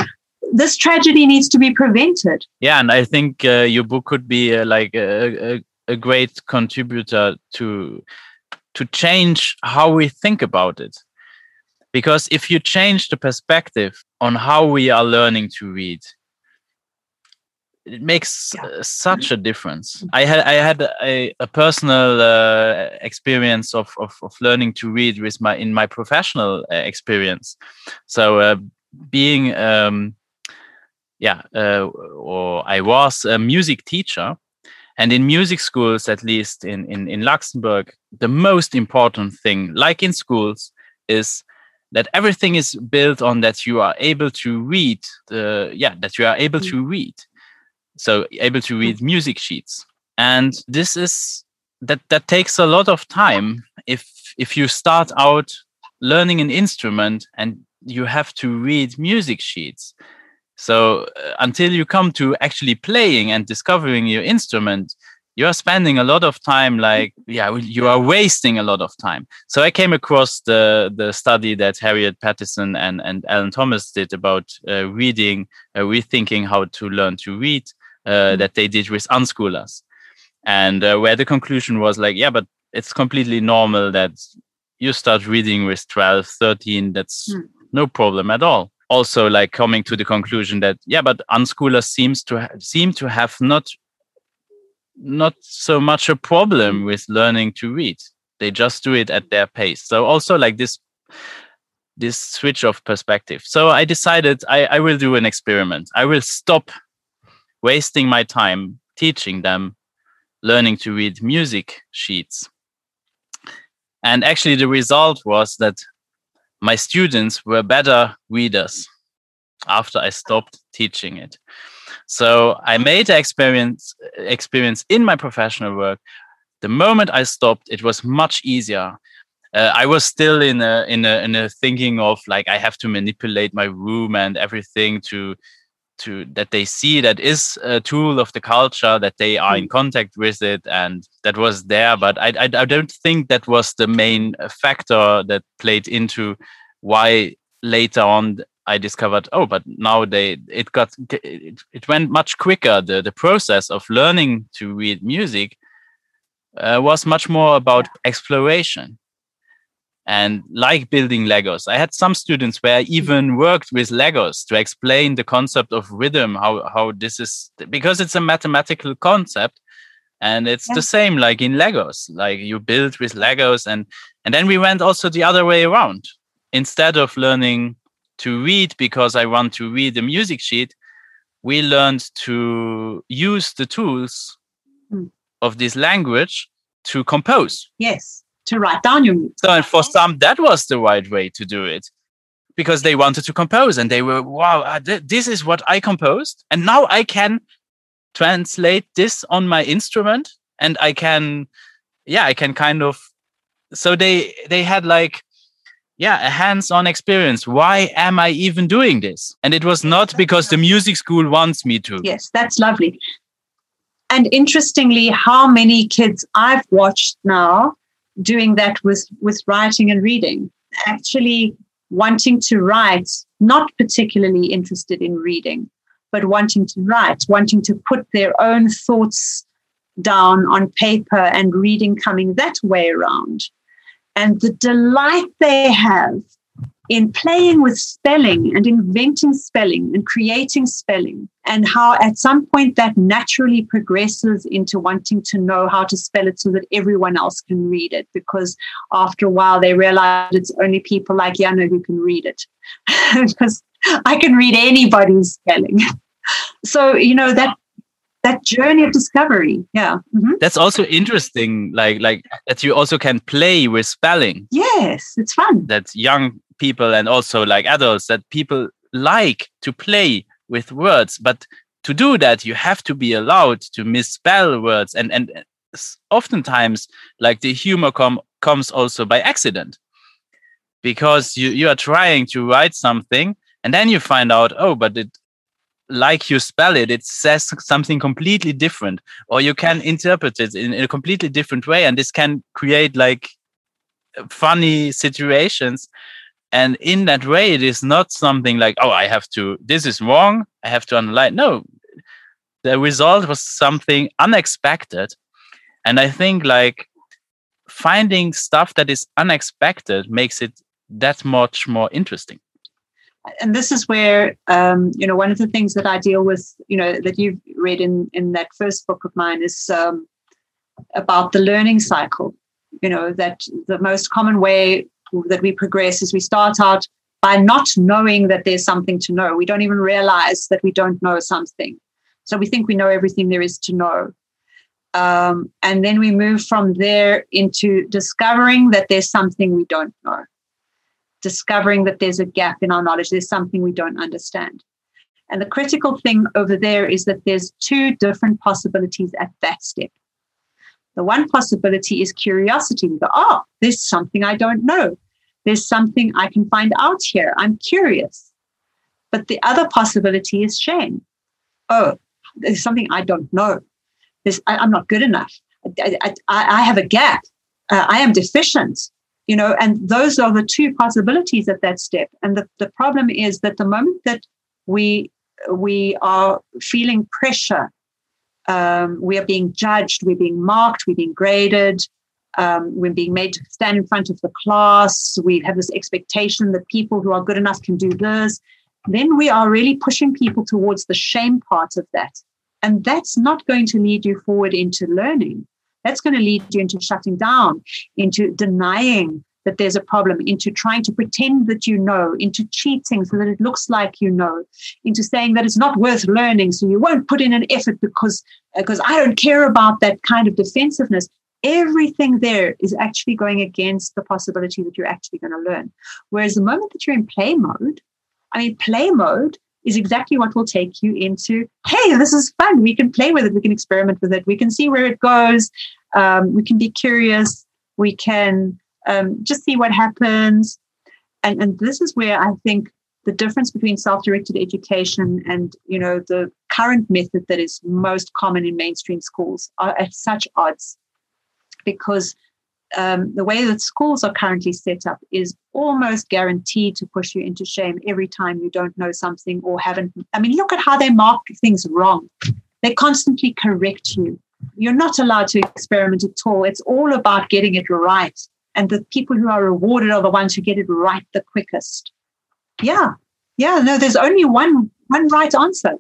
this tragedy needs to be prevented. Yeah, and I think uh, your book could be uh, like a, a, a great contributor to to change how we think about it because if you change the perspective on how we are learning to read it makes Yeah. uh, such a difference i had i had a, a personal uh, experience of, of of learning to read with my in my professional uh, experience so uh, being um yeah uh, or i was a music teacher and in music schools at least in, in in luxembourg the most important thing like in schools is that everything is built on that you are able to read the yeah that you are able Mm. to read so able to read music sheets. And this is that that takes a lot of time if if you start out learning an instrument and you have to read music sheets. So uh, until you come to actually playing and discovering your instrument you are spending a lot of time like yeah you are wasting a lot of time. So i came across the the study that harriet pattison and and alan thomas did about uh, reading uh, rethinking how to learn to read uh, that they did with unschoolers. And uh, where the conclusion was like yeah but it's completely normal that you start reading with 12 13 that's Hmm. no problem at all. Also like coming to the conclusion that yeah but unschoolers seems to ha- seem to have not not so much a problem with learning to read. They just do it at their pace. So also like this this switch of perspective. So i decided i, I will do an experiment. I will stop wasting my time teaching them learning to read music sheets. And actually the result was that my students were better readers after i stopped teaching it. So i made the experience experience in my professional work. The moment i stopped it was much easier. Uh, i was still in a in a in a thinking of like i have to manipulate my room and everything to to that they see that is a tool of the culture that they are in contact with it and that was there. But I, I i don't think that was the main factor that played into why later on i discovered oh but now they it got it, it went much quicker. The the process of learning to read music uh, was much more about exploration and like building legos. I had some students where i even worked with legos to explain the concept of rhythm how how this is because it's a mathematical concept and it's Yeah. the same like in legos. Like you build with legos and and then we went also the other way around. Instead of learning to read because i want to read the music sheet we learned to use the tools Mm. of this language to compose. Yes, to write down your music. so and for some, that was the right way to do it because they wanted to compose and they were, wow, this is what I composed. And now I can translate this on my instrument and I can, yeah, I can kind of, so they, they had like, yeah, a hands-on experience. Why am I even doing this? And it was not because the music school wants me to. Yes, that's lovely. And interestingly, how many kids I've watched now doing that with, with writing and reading, actually wanting to write, not particularly interested in reading, but wanting to write, wanting to put their own thoughts down on paper and reading coming that way around. And the delight they have in playing with spelling and inventing spelling and creating spelling, and how at some point that naturally progresses into wanting to know how to spell it so that everyone else can read it. Because after a while, they realize it's only people like Je'anna who can read it. [LAUGHS] because I can read anybody's spelling. [LAUGHS] so, you know, that that journey of discovery. Yeah. Mhm. That's also interesting, like like that you also can play with spelling. Yes, it's fun. that young people and also like adults that people like to play with words but to do that you have to be allowed to misspell words. And and oftentimes like the humor com- comes also by accident. Because you you are trying to write something and then you find out oh but it like you spell it it says something completely different. Or you can interpret it in, in a completely different way and this can create like funny situations and in that way it is not something like oh i have to this is wrong i have to underline. No the result was something unexpected. And I think like finding stuff that is unexpected makes it that much more interesting. And this is where um, you know one of the things that I deal with, you know, that you've read in in that first book of mine is um, about the learning cycle. You know that the most common way that we progress is we start out by not knowing that there's something to know. We don't even realize that we don't know something, so we think we know everything there is to know. Um, and then we move from there into discovering that there's something we don't know discovering that there's a gap in our knowledge, there's something we don't understand. And the critical thing over there is that there's two different possibilities at that step. The one possibility is curiosity. We go, oh, there's something I don't know. There's something I can find out here. I'm curious. But the other possibility is shame. Oh, there's something I don't know. There's, I, am not good enough. I, I, I have a gap. Uh, I am deficient you know and those are the two possibilities at that step and the, the problem is that the moment that we we are feeling pressure um, we are being judged we're being marked we're being graded. Um, we're being made to stand in front of the class. We have this expectation that people who are good enough can do this. Then we are really pushing people towards the shame part of that. And that's not going to lead you forward into learning. That's going to lead you into shutting down, into denying that there's a problem, into trying to pretend that you know, into cheating so that it looks like you know, into saying that it's not worth learning, so you won't put in an effort because because I don't care about that kind of defensiveness. Everything there is actually going against the possibility that you're actually going to learn. Whereas the moment that you're in play mode, I mean, play mode is exactly what will take you into hey this is fun. We can play with it. We can experiment with it. We can see where it goes. Um, we can be curious. We can um, just see what happens and, and this is where i think the difference between self-directed education and you know the current method that is most common in mainstream schools are at such odds because um, the way that schools are currently set up is almost guaranteed to push you into shame every time you don't know something or haven't. I mean, look at how they mark things wrong. They constantly correct you. You're not allowed to experiment at all. It's all about getting it right. And the people who are rewarded are the ones who get it right the quickest. Yeah. Yeah. No, there's only one one right answer.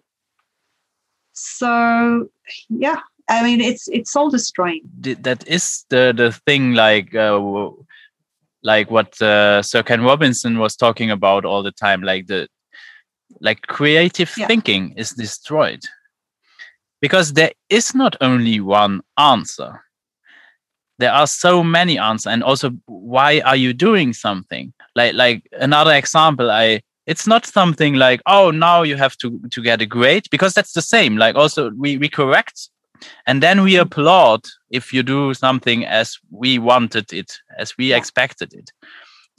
So yeah, I mean, it's it's soul destroying. That is the the thing, like uh, like what uh, Sir Ken Robinson was talking about all the time, like the like creative yeah. thinking is destroyed because there is not only one answer. There are so many answers, and also why are you doing something? Like like another example, I it's not something like oh now you have to to get a grade because that's the same. Like also we we correct and then we applaud if you do something as we wanted it as we expected it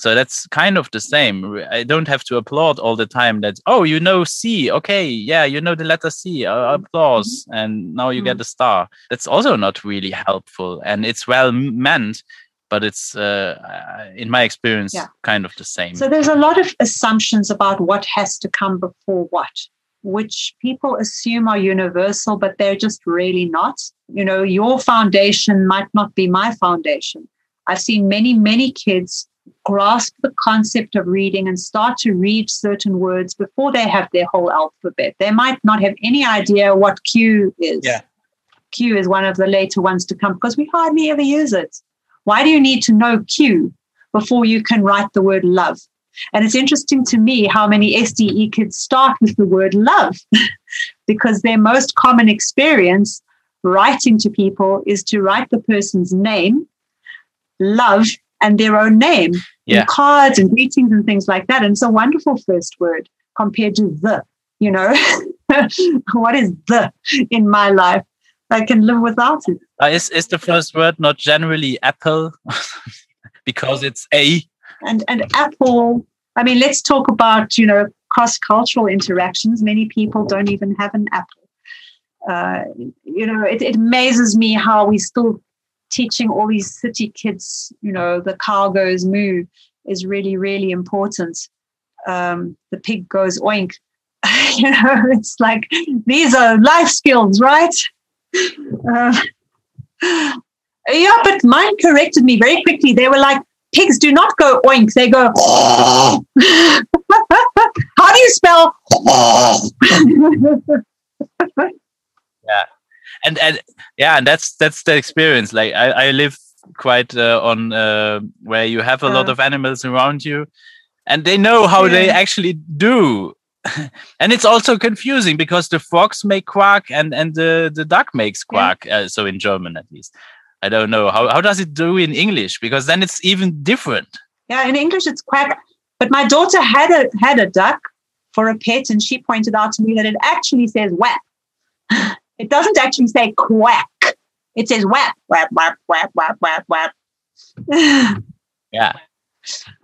so that's kind of the same i don't have to applaud all the time that oh you know c okay yeah you know the letter c uh, applause mm-hmm. and now you mm-hmm. get a star that's also not really helpful and it's well meant but it's uh, in my experience yeah. kind of the same so there's a lot of assumptions about what has to come before what which people assume are universal, but they're just really not. You know, your foundation might not be my foundation. I've seen many, many kids grasp the concept of reading and start to read certain words before they have their whole alphabet. They might not have any idea what Q is. Yeah. Q is one of the later ones to come because we hardly ever use it. Why do you need to know Q before you can write the word love? And it's interesting to me how many SDE kids start with the word love [LAUGHS] because their most common experience writing to people is to write the person's name, love, and their own name yeah. in cards and greetings and things like that. And it's a wonderful first word compared to the, you know, [LAUGHS] what is the in my life? I can live without it. Uh, is, is the first word not generally apple [LAUGHS] because it's a and and Apple. I mean, let's talk about you know cross cultural interactions. Many people don't even have an Apple. Uh, you know, it, it amazes me how we still teaching all these city kids. You know, the cow goes moo is really really important. Um, the pig goes oink. [LAUGHS] you know, it's like these are life skills, right? Uh, Yeah, but mine corrected me very quickly. They were like, pigs do not go oink, they go. [LAUGHS] How do you spell? [LAUGHS] yeah, and and yeah, and that's that's the experience. Like I, I live quite uh, on uh, where you have a uh, lot of animals around you, and they know how yeah. they actually do. [LAUGHS] and it's also confusing because the frogs make quack and and the the duck makes quack. Yeah. Uh, so in German, at least. I don't know how how does it do in English because then it's even different. Yeah, in English it's quack. But my daughter had a had a duck for a pet, and she pointed out to me that it actually says whap. [LAUGHS] It doesn't actually say quack. It says whap, whap, whap, whap, whap, whap, whap. [SIGHS] yeah,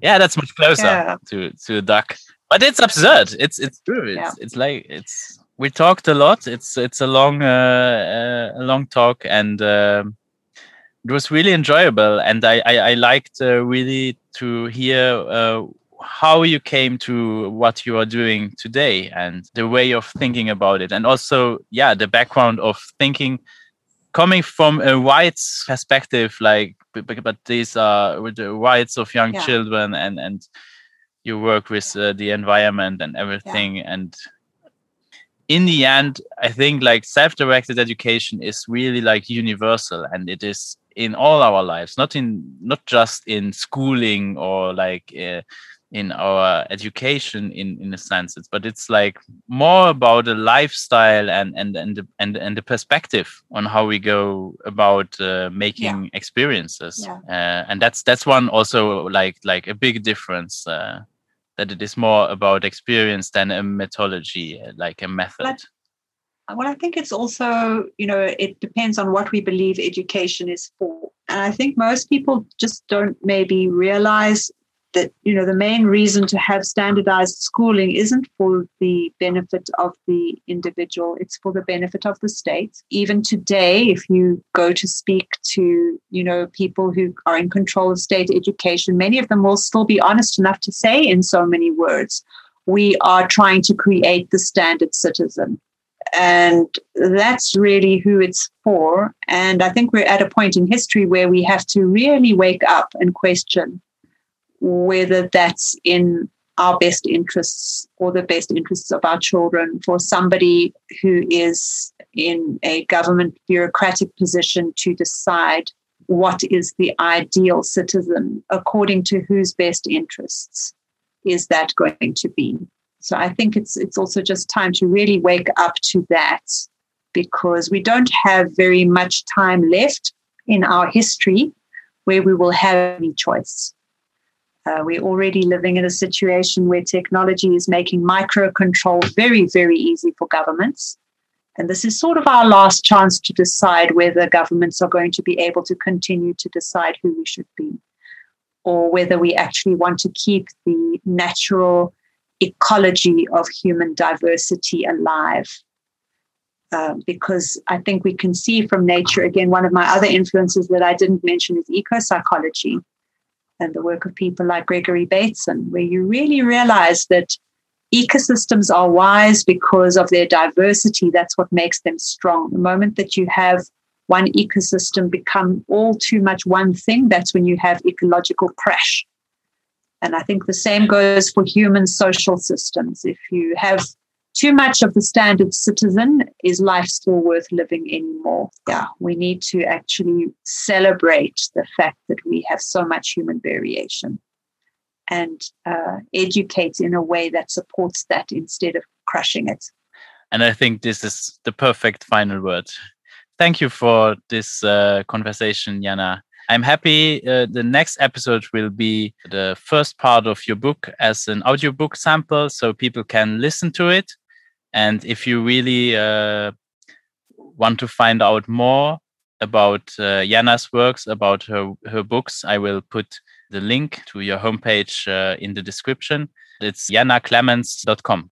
yeah, that's much closer yeah. to to a duck. But it's absurd. It's it's true. It's yeah. it's like it's we talked a lot. It's it's a long uh, uh, a long talk, and uh, it was really enjoyable. And I I, I liked uh, really to hear uh, how you came to what you are doing today and the way of thinking about it and also yeah the background of thinking coming from a rights perspective like but, these are with the rights of young yeah. children and and you work with uh, the environment and everything yeah. and in the end i think like self-directed education is really like universal and it is in all our lives not in not just in schooling or like uh, in our education in in a sense it's, but it's like more about a lifestyle and and and the, and, and the perspective on how we go about uh, making yeah. experiences yeah. Uh, and that's that's one also like like a big difference uh, that it is more about experience than a methodology like a method but, well i think it's also you know it depends on what we believe education is for and i think most people just don't maybe realize that you know the main reason to have standardized schooling isn't for the benefit of the individual it's for the benefit of the state. Even today if you go to speak to you know people who are in control of state education many of them will still be honest enough to say in so many words we are trying to create the standard citizen. And that's really who it's for. And i think we're at a point in history where we have to really wake up and question whether that's in our best interests or the best interests of our children. For somebody who is in a government bureaucratic position to decide what is the ideal citizen according to whose best interests is that going to be. So i think it's it's also just time to really wake up to that because we don't have very much time left in our history where we will have any choice uh, we're already living in a situation where technology is making microcontrol very, very easy for governments. And this is sort of our last chance to decide whether governments are going to be able to continue to decide who we should be, or whether we actually want to keep the natural ecology of human diversity alive. Uh, because I think we can see from nature, again, one of my other influences that I didn't mention is eco psychology and the work of people like Gregory Bateson, where you really realize that ecosystems are wise because of their diversity. That's what makes them strong. The moment that you have one ecosystem become all too much one thing, that's when you have ecological crash. And I think the same goes for human social systems. If you have too much of the standard citizen, is life still worth living anymore? Yeah, we need to actually celebrate the fact that we have so much human variation and uh, educate in a way that supports that instead of crushing it. And I think this is the perfect final word. Thank you for this uh, conversation, Je'anna. I'm happy uh, the next episode will be the first part of your book as an audiobook sample so people can listen to it and if you really uh, want to find out more about uh, Je'anna's works, about her, her books, I will put the link to your homepage uh, in the description. It's jeannaclements.com.